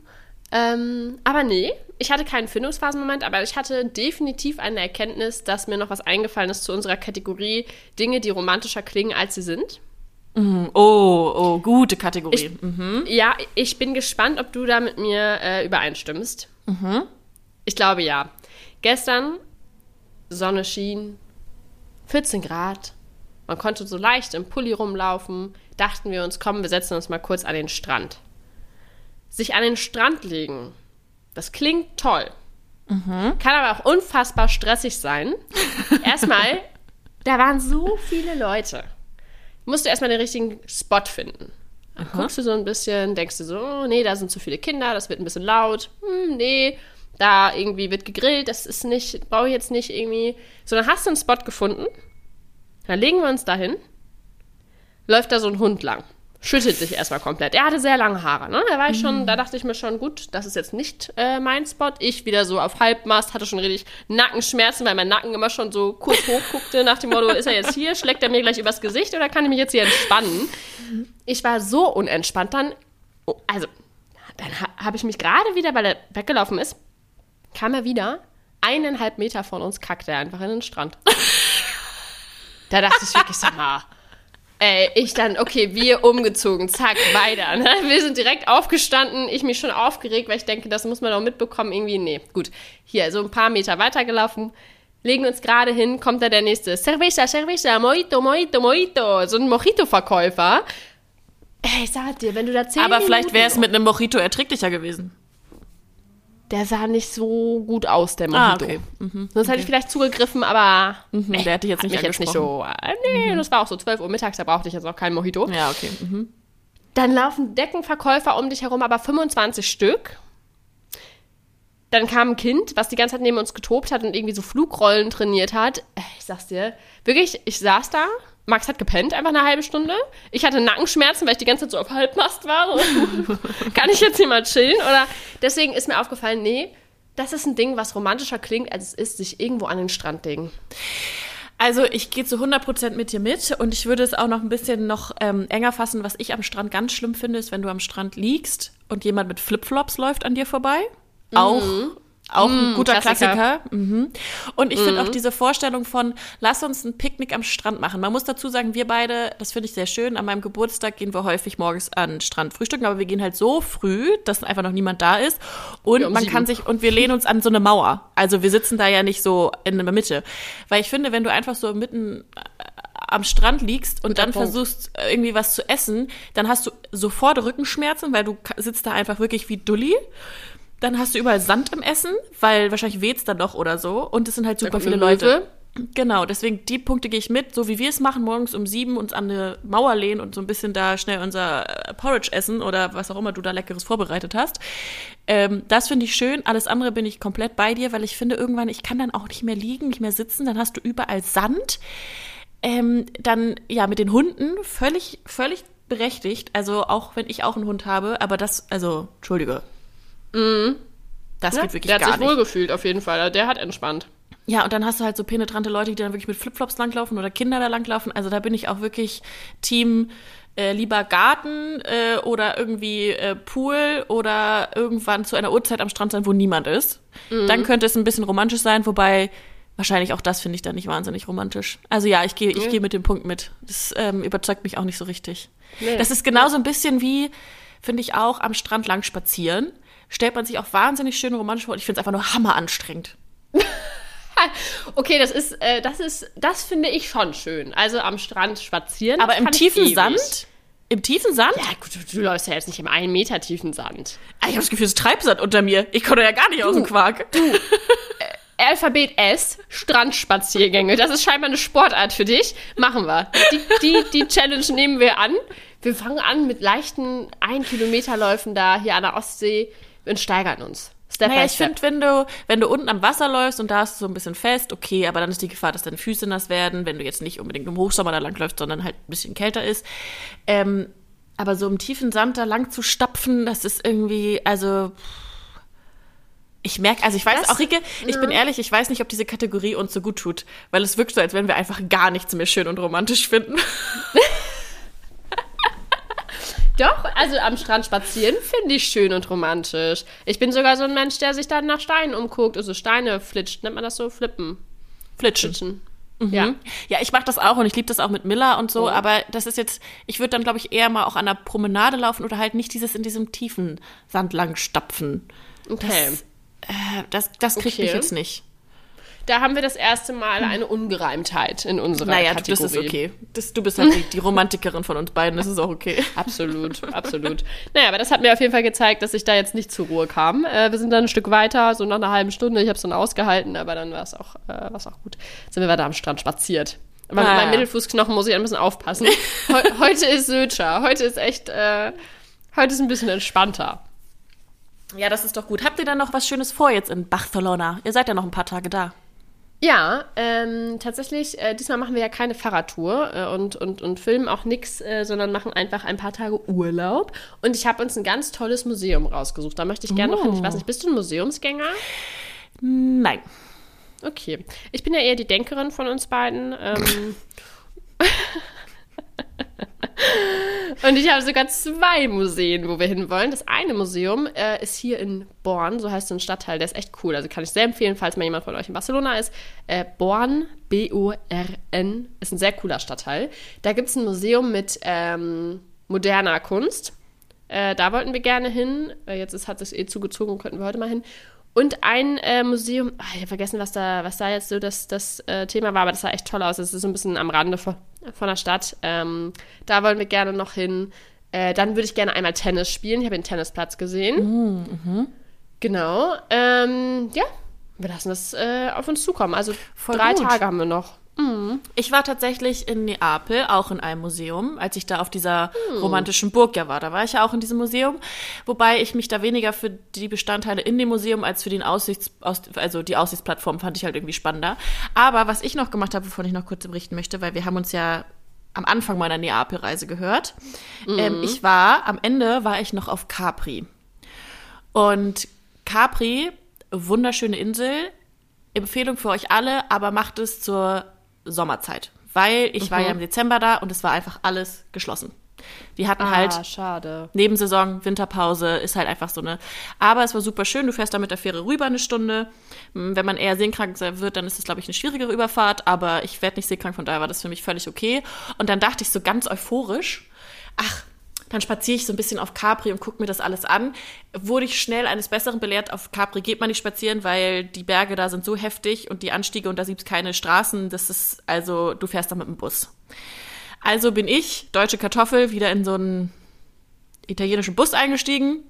Ähm, aber nee, ich hatte keinen Findungsphasenmoment, aber ich hatte definitiv eine Erkenntnis, dass mir noch was eingefallen ist zu unserer Kategorie Dinge, die romantischer klingen, als sie sind. Oh, oh, gute Kategorie. mhm. Ja, ich bin gespannt, ob du da mit mir äh, übereinstimmst. Ich glaube ja. Gestern, Sonne schien, 14 Grad. Man konnte so leicht im Pulli rumlaufen. Dachten wir uns, komm, wir setzen uns mal kurz an den Strand. Sich an den Strand legen, das klingt toll. Kann aber auch unfassbar stressig sein. *laughs* Erstmal Da waren so viele Leute. Musst du erstmal den richtigen Spot finden. Dann guckst du so ein bisschen, denkst du so, oh, nee, da sind zu viele Kinder, das wird ein bisschen laut. Hm, nee, da irgendwie wird gegrillt, das ist nicht, brauche ich jetzt nicht irgendwie. So, dann hast du einen Spot gefunden. Dann legen wir uns dahin. Läuft da so ein Hund lang. Schüttelt sich erstmal komplett. Er hatte sehr lange Haare, ne? Da war ich schon, da dachte ich mir schon, gut, das ist jetzt nicht äh, mein Spot. Ich wieder so auf Halbmast, hatte schon richtig Nackenschmerzen, weil mein Nacken immer schon so kurz hochguckte, nach dem Motto, ist er jetzt hier, schlägt er mir gleich übers Gesicht oder kann ich mich jetzt hier entspannen? Ich war so unentspannt dann, oh, also, dann ha habe ich mich gerade wieder, weil er weggelaufen ist, kam er wieder, eineinhalb Meter von uns kackte er einfach in den Strand. *laughs* da dachte ich wirklich so, mal, Ey, ich dann, okay, wir umgezogen, zack, weiter. *laughs* Ne? Wir sind direkt aufgestanden, ich mich schon aufgeregt, weil ich denke, das muss man doch mitbekommen, irgendwie, nee, gut. Hier, so ein paar Meter weitergelaufen, legen uns gerade hin, kommt da der nächste, Cerveza, Cerveza, Mojito, Mojito, Mojito, so ein Mojito-Verkäufer. Ey, ich sag dir, wenn du da zehn Aber vielleicht wäre es mit einem Mojito erträglicher gewesen. Der sah nicht so gut aus, der Mojito. Ah, okay. Mhm. Sonst hätte ich vielleicht zugegriffen, aber Mhm, der hätte ich jetzt nicht mich jetzt nicht so. Äh, nee, das war auch so 12 Uhr mittags, da brauchte ich jetzt auch kein Mojito. Ja, okay. Mhm. Dann laufen Deckenverkäufer um dich herum, aber 25 Stück. Dann kam ein Kind, was die ganze Zeit neben uns getobt hat und irgendwie so Flugrollen trainiert hat. Äh, Ich sag's dir, wirklich, ich saß da. Max hat gepennt, einfach eine halbe Stunde. Ich hatte Nackenschmerzen, weil ich die ganze Zeit so auf Halbmast war. *laughs* Kann ich jetzt hier mal chillen? Oder deswegen ist mir aufgefallen, nee, das ist ein Ding, was romantischer klingt, als es ist, sich irgendwo an den Strand legen. Also ich gehe zu 100% mit dir mit und ich würde es auch noch ein bisschen noch ähm, enger fassen. Was ich am Strand ganz schlimm finde, ist, wenn du am Strand liegst und jemand mit Flipflops läuft an dir vorbei. Auch, auch ein guter Klassiker. Klassiker. Mhm. Und ich finde auch diese Vorstellung von, lass uns ein Picknick am Strand machen. Man muss dazu sagen, wir beide, das finde ich sehr schön, an meinem Geburtstag gehen wir häufig morgens an den Strand frühstücken, aber wir gehen halt so früh, dass einfach noch niemand da ist. Und Ja, um man sieben. kann sich, und wir lehnen uns an so eine Mauer. Also wir sitzen da ja nicht so in der Mitte. Weil ich finde, wenn du einfach so mitten am Strand liegst und dann Punkt. versuchst, irgendwie was zu essen, dann hast du sofort Rückenschmerzen, weil du sitzt da einfach wirklich wie Dulli. Dann hast du überall Sand im Essen, weil wahrscheinlich weht's dann doch oder so. Und es sind halt super viele Leute. Möwe. Genau, deswegen die Punkte gehe ich mit, so wie wir es machen, morgens um sieben uns an eine Mauer lehnen und so ein bisschen da schnell unser äh, Porridge essen oder was auch immer du da Leckeres vorbereitet hast. Ähm, das finde ich schön. Alles andere bin ich komplett bei dir, weil ich finde irgendwann, ich kann dann auch nicht mehr liegen, nicht mehr sitzen, dann hast du überall Sand. Ähm, dann, ja, mit den Hunden völlig, völlig berechtigt. Also auch wenn ich auch einen Hund habe, aber das, also, Entschuldige. Das Ja, geht wirklich der hat gar sich nicht. wohlgefühlt auf jeden Fall. Der hat entspannt. Ja, und dann hast du halt so penetrante Leute, die dann wirklich mit Flipflops langlaufen oder Kinder da langlaufen. Also da bin ich auch wirklich Team äh, lieber Garten äh, oder irgendwie äh, Pool oder irgendwann zu einer Uhrzeit am Strand sein, wo niemand ist. Dann könnte es ein bisschen romantisch sein, wobei wahrscheinlich auch das finde ich dann nicht wahnsinnig romantisch. Also ja, ich gehe ich Nee. gehe mit dem Punkt mit. Das ähm, überzeugt mich auch nicht so richtig. Nee. Das ist genauso ein bisschen wie, finde ich auch, am Strand lang spazieren. Stellt man sich auch wahnsinnig schön romantisch vor und ich finde es einfach nur hammer anstrengend. *laughs* Okay, das ist, äh, das ist, das finde ich schon schön. Also am Strand spazieren. Aber im tiefen. Sand? Im tiefen Sand? Ja, gut, du, du läufst ja jetzt nicht im einen Meter tiefen Sand. Ah, Ich habe das Gefühl, es ist Treibsand unter mir. Ich komme ja gar nicht aus dem Quark. Alphabet S, Strandspaziergänge. Das ist scheinbar eine Sportart für dich. Machen wir. Die, die, die Challenge nehmen wir an. Wir fangen an mit leichten 1 Kilometerläufen da hier an der Ostsee und steigern uns. Step Naja, ich finde, wenn du, wenn du unten am Wasser läufst und da ist es so ein bisschen fest, okay, aber dann ist die Gefahr, dass deine Füße nass werden, wenn du jetzt nicht unbedingt im Hochsommer da langläufst, sondern halt ein bisschen kälter ist. Ähm, aber so im tiefen Sand da lang zu stapfen, das ist irgendwie, also. Ich merke, also ich weiß Das- auch, Rike, ich bin ehrlich, ich weiß nicht, ob diese Kategorie uns so gut tut, weil es wirkt so, als wenn wir einfach gar nichts mehr schön und romantisch finden. *laughs* Doch, also am Strand spazieren finde ich schön und romantisch. Ich bin sogar so ein Mensch, der sich dann nach Steinen umguckt. Also Steine flitscht, nennt man das so? Flippen. Flitschen. Flitschen. Ja. Ja, ich mache das auch und ich liebe das auch mit Miller und so, Oh. aber das ist jetzt, ich würde dann, glaube ich, eher mal auch an der Promenade laufen oder halt nicht dieses in diesem tiefen Sand lang stapfen. Okay. Äh, das das kriegt Okay. mich jetzt nicht. Da haben wir das erste Mal eine Ungereimtheit in unserer Naja, Kategorie. das ist okay. Das, du bist halt die, die Romantikerin von uns beiden, das ist auch okay. *laughs* Absolut, absolut. Naja, aber das hat mir auf jeden Fall gezeigt, dass ich da jetzt nicht zur Ruhe kam. Äh, wir sind dann ein Stück weiter, so nach einer halben Stunde. Ich habe es dann ausgehalten, aber dann war es auch, äh, war's auch gut. Sind wir weiter am Strand spaziert. Aber mit Ah, meinem ja. Mittelfußknochen muss ich ein bisschen aufpassen. Heu *laughs* heute ist Södscher. Heute ist echt, äh, heute ist ein bisschen entspannter. Ja, das ist doch gut. Habt ihr dann noch was Schönes vor jetzt in Barcelona? Ihr seid ja noch ein paar Tage da. Ja, ähm, tatsächlich, äh, diesmal machen wir ja keine Fahrradtour äh, und, und, und filmen auch nichts, äh, sondern machen einfach ein paar Tage Urlaub. Und ich habe uns ein ganz tolles Museum rausgesucht. Da möchte ich gerne noch hin. Ich weiß nicht, bist du ein Museumsgänger? Nein. Okay. Ich bin ja eher die Denkerin von uns beiden. Ähm, *laughs* Und ich habe sogar zwei Museen, wo wir hinwollen. Das eine Museum äh, ist hier in Born, so heißt so ein Stadtteil, der ist echt cool. Also kann ich sehr empfehlen, falls mal jemand von euch in Barcelona ist. Äh, Born, B-O-R-N, ist ein sehr cooler Stadtteil. Da gibt es ein Museum mit ähm, moderner Kunst. Äh, da wollten wir gerne hin. Äh, jetzt ist, hat es eh zugezogen, könnten wir heute mal hin. Und ein äh, Museum, ah, ich habe vergessen, was da, was da jetzt so das, das äh, Thema war, aber das sah echt toll aus. Das ist so ein bisschen am Rande von, von der Stadt. Ähm, da wollen wir gerne noch hin. Äh, dann würde ich gerne einmal Tennis spielen. Ich habe den Tennisplatz gesehen. Genau. Ähm, ja, wir lassen das äh, auf uns zukommen. Also Voll drei gut. Tage haben wir noch. Ich war tatsächlich in Neapel, auch in einem Museum, als ich da auf dieser romantischen Burg ja war. Da war ich ja auch in diesem Museum, wobei ich mich da weniger für die Bestandteile in dem Museum als für den Aussichts, aus, also die Aussichtsplattform fand ich halt irgendwie spannender. Aber was ich noch gemacht habe, wovon ich noch kurz berichten möchte, weil wir haben uns ja am Anfang meiner Neapel-Reise gehört. Ähm, ich war, am Ende war ich noch auf Capri. Und Capri, wunderschöne Insel, Empfehlung für euch alle, aber macht es zur Sommerzeit. Weil ich war ja im Dezember da und es war einfach alles geschlossen. Die hatten halt ah, schade. Nebensaison, Winterpause, ist halt einfach so eine. Aber es war super schön. Du fährst da mit der Fähre rüber eine Stunde. Hm, Wenn man eher seekrank sein wird, dann ist es, glaube ich, eine schwierigere Überfahrt. Aber ich werde nicht seekrank, von daher war das für mich völlig okay. Und dann dachte ich so ganz euphorisch, ach, dann spaziere ich so ein bisschen auf Capri und gucke mir das alles an. Wurde ich schnell eines Besseren belehrt. Auf Capri geht man nicht spazieren, weil die Berge da sind so heftig und die Anstiege und da gibt es keine Straßen. Das ist, also, du fährst da mit dem Bus. Also bin ich, deutsche Kartoffel, wieder in so einen italienischen Bus eingestiegen.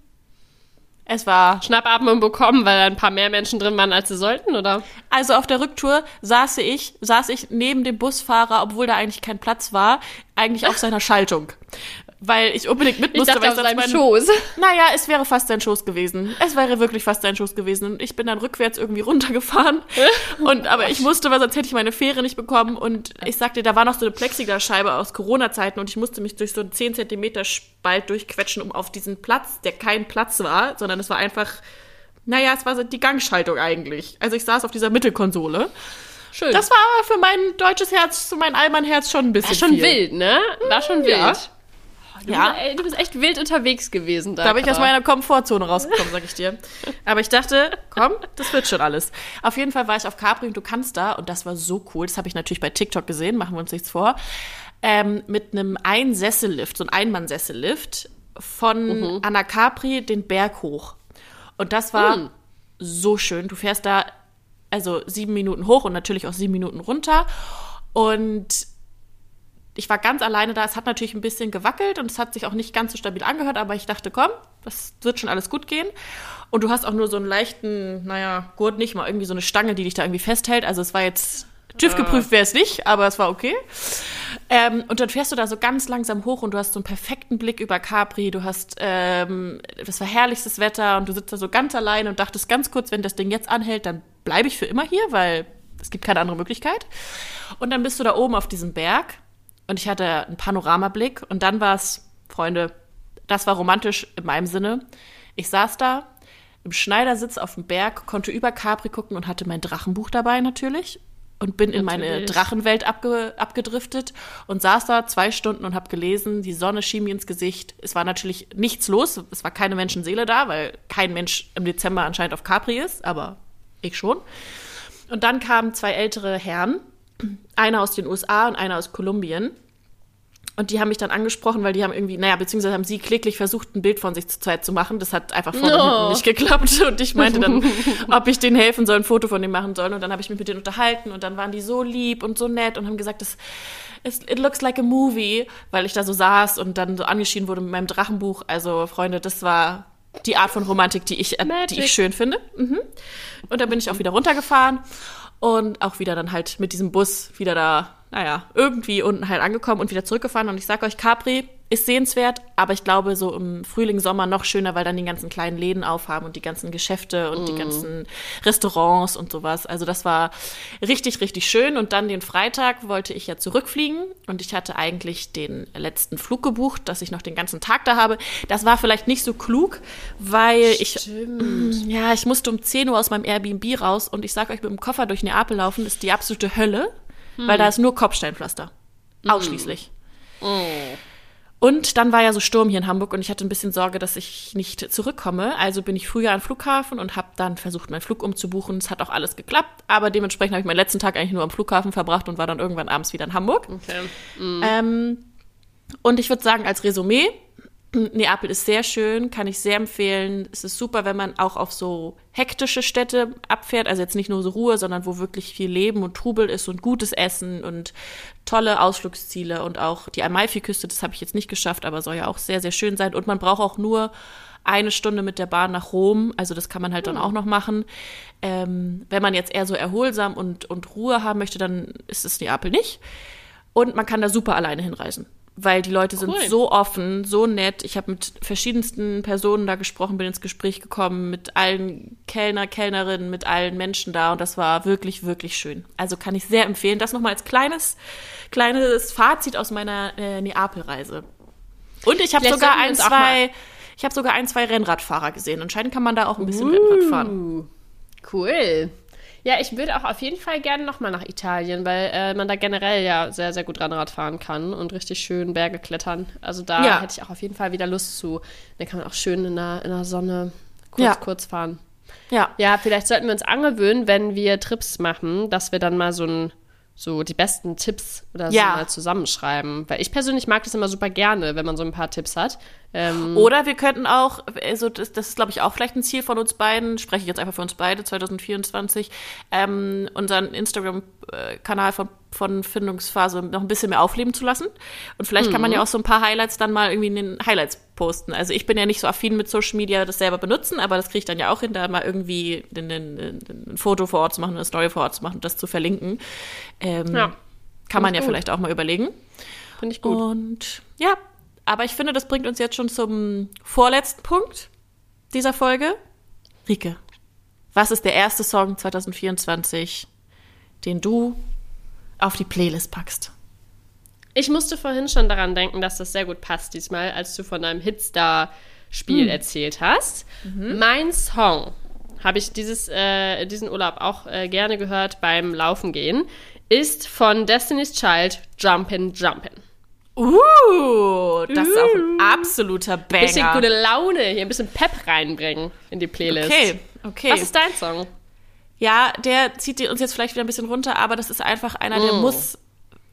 Es war, Schnappatmung bekommen, weil da ein paar mehr Menschen drin waren, als sie sollten, oder? also auf der Rücktour saß ich, saß ich neben dem Busfahrer, obwohl da eigentlich kein Platz war, eigentlich auf seiner Schaltung. Weil ich unbedingt mit Ich musste, dachte weil auf seinem mein- Schoß. *laughs* Naja, es wäre fast sein Schoß gewesen. Es wäre wirklich fast sein Schoß gewesen. Und ich bin dann rückwärts irgendwie runtergefahren. *laughs* Und, aber ich musste, weil sonst hätte ich meine Fähre nicht bekommen. Und ich sagte, da war noch so eine Plexiglasscheibe aus Corona-Zeiten und ich musste mich durch so einen 10 Zentimeter Spalt durchquetschen, um auf diesen Platz, der kein Platz war, sondern es war einfach, naja, es war so die Gangschaltung eigentlich. Also ich saß auf dieser Mittelkonsole. Schön. Das war aber für mein deutsches Herz, für mein Allmann-Herz schon ein bisschen war schon viel. wild, ne? War schon wild. Ja. Du, Ja. bist, ey, du bist echt wild unterwegs gewesen da. Da bin ich aus meiner Komfortzone rausgekommen, sag ich dir. Aber ich dachte, komm, das wird schon alles. Auf jeden Fall war ich auf Capri und du kannst da, und das war so cool, das habe ich natürlich bei TikTok gesehen, machen wir uns nichts vor, ähm, mit einem Einsessellift, so ein Einmannsessellift von Anna Capri den Berg hoch. Und das war so schön. Du fährst da also sieben Minuten hoch und natürlich auch sieben Minuten runter. Und ich war ganz alleine da. Es hat natürlich ein bisschen gewackelt und es hat sich auch nicht ganz so stabil angehört, aber ich dachte, komm, das wird schon alles gut gehen. Und du hast auch nur so einen leichten, naja, Gurt nicht, mal irgendwie so eine Stange, die dich da irgendwie festhält. Also es war jetzt, TÜV geprüft wäre es nicht, aber es war okay. Ähm, und dann fährst du da so ganz langsam hoch und du hast so einen perfekten Blick über Capri. Du hast, ähm, das war herrlichstes Wetter und du sitzt da so ganz allein und dachtest ganz kurz, wenn das Ding jetzt anhält, dann bleibe ich für immer hier, weil es gibt keine andere Möglichkeit. Und dann bist du da oben auf diesem Berg und ich hatte einen Panoramablick und dann war es, Freunde, das war romantisch in meinem Sinne. Ich saß da im Schneidersitz auf dem Berg, konnte über Capri gucken und hatte mein Drachenbuch dabei natürlich und bin in meine. Drachenwelt abge, abgedriftet und saß da zwei Stunden und habe gelesen, die Sonne schien mir ins Gesicht. Es war natürlich nichts los, es war keine Menschenseele da, weil kein Mensch im Dezember anscheinend auf Capri ist, aber ich schon. Und dann kamen zwei ältere Herren, einer aus den USA und einer aus Kolumbien. Und die haben mich dann angesprochen, weil die haben irgendwie, naja, beziehungsweise haben sie kläglich versucht, ein Bild von sich zu zweit zu machen. Das hat einfach vorne No. nicht geklappt. *laughs* Und ich meinte dann, *laughs* ob ich denen helfen soll, ein Foto von denen machen soll. Und dann habe ich mich mit denen unterhalten und dann waren die so lieb und so nett und haben gesagt, das, es- it looks like a movie, weil ich da so saß und dann so angeschieden wurde mit meinem Drachenbuch. Also, Freunde, das war die Art von Romantik, die ich, äh, die ich schön finde. Mhm. Und dann bin ich auch wieder runtergefahren und auch wieder dann halt mit diesem Bus wieder da naja, irgendwie unten halt angekommen und wieder zurückgefahren. Und ich sag euch, Capri ist sehenswert, aber ich glaube, so im Frühling, Sommer noch schöner, weil dann die ganzen kleinen Läden aufhaben und die ganzen Geschäfte und mm. die ganzen Restaurants und sowas. Also das war richtig, richtig schön. Und dann den Freitag wollte ich ja zurückfliegen und ich hatte eigentlich den letzten Flug gebucht, dass ich noch den ganzen Tag da habe. Das war vielleicht nicht so klug, weil Stimmt. ich, *clears throat* ja, ich musste um 10 Uhr aus meinem Airbnb raus und ich sag euch, mit dem Koffer durch Neapel laufen ist die absolute Hölle, hm. weil da ist nur Kopfsteinpflaster. Hm. Ausschließlich. Oh. Und dann war ja so Sturm hier in Hamburg und ich hatte ein bisschen Sorge, dass ich nicht zurückkomme. Also bin ich früher am Flughafen und habe dann versucht, meinen Flug umzubuchen. Es hat auch alles geklappt, aber dementsprechend habe ich meinen letzten Tag eigentlich nur am Flughafen verbracht und war dann irgendwann abends wieder in Hamburg. Okay. Mhm. Ähm, und ich würde sagen, als Resümee, Neapel ist sehr schön, kann ich sehr empfehlen. Es ist super, wenn man auch auf so hektische Städte abfährt, also jetzt nicht nur so Ruhe, sondern wo wirklich viel Leben und Trubel ist und gutes Essen und tolle Ausflugsziele und auch die Amalfi-Küste, das habe ich jetzt nicht geschafft, aber soll ja auch sehr, sehr schön sein. Und man braucht auch nur eine Stunde mit der Bahn nach Rom, also das kann man halt dann hm. auch noch machen. Ähm, wenn man jetzt eher so erholsam und, und Ruhe haben möchte, dann ist es Neapel nicht. Und man kann da super alleine hinreisen weil die Leute cool. sind so offen, so nett. Ich habe mit verschiedensten Personen da gesprochen, bin ins Gespräch gekommen, mit allen Kellner, Kellnerinnen, mit allen Menschen da und das war wirklich, wirklich schön. Also kann ich sehr empfehlen. Das nochmal als kleines, kleines Fazit aus meiner äh, Neapel-Reise. Und ich habe sogar ein, zwei, ich habe sogar ein, zwei Rennradfahrer gesehen. Anscheinend kann man da auch ein bisschen uh, Rennrad fahren. Cool. Ja, ich würde auch auf jeden Fall gerne nochmal nach Italien, weil äh, man da generell ja sehr, sehr gut Rennrad fahren kann und richtig schön Berge klettern. Also da ja. hätte ich auch auf jeden Fall wieder Lust zu. Da kann man auch schön in der, in der Sonne kurz, ja. kurz fahren. Ja. Ja, vielleicht sollten wir uns angewöhnen, wenn wir Trips machen, dass wir dann mal so ein so die besten Tipps oder so ja. mal zusammenschreiben. Weil ich persönlich mag das immer super gerne, wenn man so ein paar Tipps hat. Ähm oder wir könnten auch, also das, das ist glaube ich auch vielleicht ein Ziel von uns beiden, spreche ich jetzt einfach für uns beide, 2024, ähm, unseren Instagram-Kanal von von Findungsphase noch ein bisschen mehr aufleben zu lassen. Und vielleicht mhm. kann man ja mhm. auch so ein paar Highlights dann mal irgendwie in den Highlights posten. Also ich bin ja nicht so affin mit Social Media, das selber benutzen, aber das kriege ich dann ja auch hin, da mal irgendwie ein Foto vor Ort zu machen, eine Story vor Ort zu machen und das zu verlinken. Ähm, ja. Kann man ja gut. vielleicht auch mal überlegen. Finde ich gut. Und ja, aber ich finde, das bringt uns jetzt schon zum vorletzten Punkt dieser Folge. Rike, was ist der erste Song 2024, den du auf die Playlist packst. Ich musste vorhin schon daran denken, dass das sehr gut passt diesmal, als du von deinem Hitstar-Spiel hm. erzählt hast. Mhm. Mein Song habe ich dieses, äh, diesen Urlaub auch äh, gerne gehört beim Laufen gehen, ist von Destiny's Child Jumpin' Jumpin'. Uh, das ist auch ein uh. absoluter Banger. Bisschen gute Laune, hier ein bisschen Pep reinbringen in die Playlist. Okay, okay. Was ist dein Song? Ja, der zieht uns jetzt vielleicht wieder ein bisschen runter, aber das ist einfach einer, der mm. muss,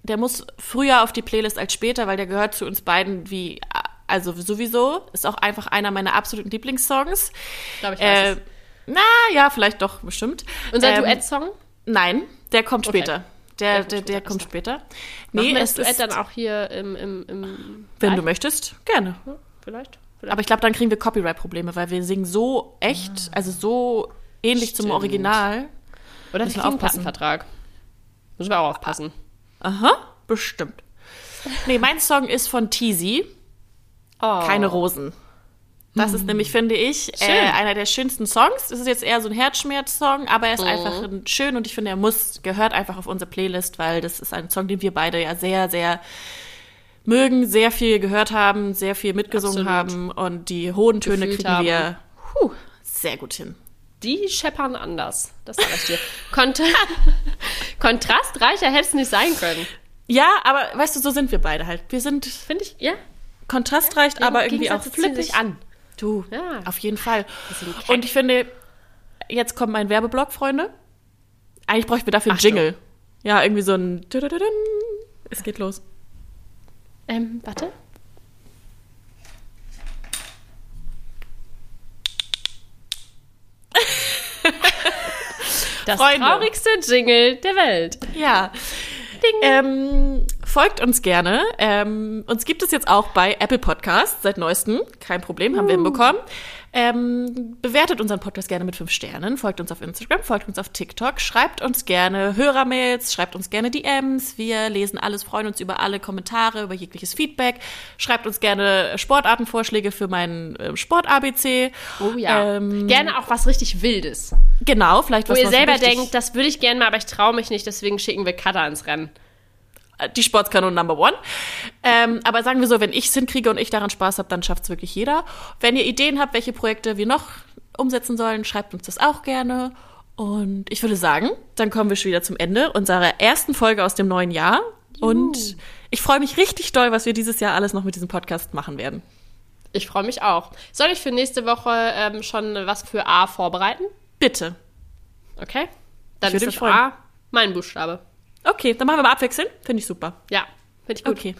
der muss früher auf die Playlist als später, weil der gehört zu uns beiden wie, also sowieso, ist auch einfach einer meiner absoluten Lieblingssongs. Glaube, ich weiß äh, Na, ja, vielleicht doch, bestimmt. Unser ähm, Duett-Song? Nein, der kommt okay. später. Der, der, der, kommt später. Nee, Machen wir das Duett dann auch hier im, im, im Wenn Live? du möchtest, gerne. Ja, vielleicht, vielleicht. Aber ich glaube, dann kriegen wir Copyright-Probleme, weil wir singen so echt, ah. also so ähnlich Stimmt. zum Original. Oder einen Plattenvertrag. Müssen wir auch aufpassen. Aha, bestimmt. Nee, mein Song ist von Teasy. Oh. Keine Rosen. Das hm. ist nämlich, finde ich, äh, einer der schönsten Songs. Es ist jetzt eher so ein Herzschmerz-Song, aber er ist oh. einfach schön und ich finde, er muss, gehört einfach auf unsere Playlist, weil das ist ein Song, den wir beide ja sehr, sehr mögen, sehr viel gehört haben, sehr viel mitgesungen Absolut. haben und die hohen Töne Gefühlt kriegen haben. wir puh, sehr gut hin die scheppern anders. Das sag ich dir. Kont *laughs* Kontrastreicher hätte es nicht sein können. Ja, aber weißt du, so sind wir beide halt. Wir sind, finde ich, ja. Kontrastreich, ja, aber irgendwie auch flippig an. Du, ja. auf jeden Fall. Und ich finde, jetzt kommt mein Werbeblock, Freunde. Eigentlich bräuchten wir dafür einen Jingle. Ja, irgendwie so ein. Es geht los. Ähm, warte. Das Freunde. traurigste Jingle der Welt. Ja. Ähm, folgt uns gerne. Ähm, uns gibt es jetzt auch bei Apple Podcasts seit neuestem. Kein Problem, haben uh. wir hinbekommen. Ähm, bewertet unseren Podcast gerne mit fünf Sternen, folgt uns auf Instagram, folgt uns auf TikTok, schreibt uns gerne Hörermails, schreibt uns gerne DMs. Wir lesen alles, freuen uns über alle Kommentare, über jegliches Feedback. Schreibt uns gerne Sportartenvorschläge für meinen äh, Sport-ABC. Oh ja. Ähm, gerne auch was richtig Wildes. Genau, vielleicht Wo was ihr noch selber denkt, das würde ich gerne mal, aber ich traue mich nicht, deswegen schicken wir Cutter ins Rennen. Die Sportskanonen Number One. Ähm, aber sagen wir so, wenn ich es hinkriege und ich daran Spaß habe, dann schafft es wirklich jeder. Wenn ihr Ideen habt, welche Projekte wir noch umsetzen sollen, schreibt uns das auch gerne. Und ich würde sagen, dann kommen wir schon wieder zum Ende unserer ersten Folge aus dem neuen Jahr. Und ich freue mich richtig doll, was wir dieses Jahr alles noch mit diesem Podcast machen werden. Ich freue mich auch. Soll ich für nächste Woche ähm, schon was für A vorbereiten? Bitte. Okay? Dann Ich würde ist das freuen. A mein Buchstabe. Okay, dann machen wir mal abwechseln. Finde ich super. Ja, finde ich gut. Okay.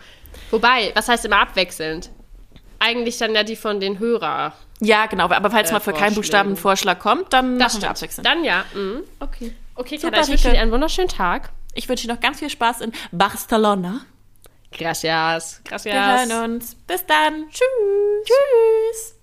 Wobei, was heißt immer abwechselnd? Eigentlich dann ja die von den Hörer. Ja, genau. Aber falls Äh, mal für keinen. Buchstaben Vorschlag kommt, dann machen wir stimmt. abwechseln. Dann ja. Mhm. Okay. Okay, Super, Katha, ich wünsche dir einen wunderschönen Tag. Ich wünsche dir noch ganz viel Spaß in Barcelona. Gracias. Gracias. Wir hören uns. Bis dann. Tschüss. Tschüss.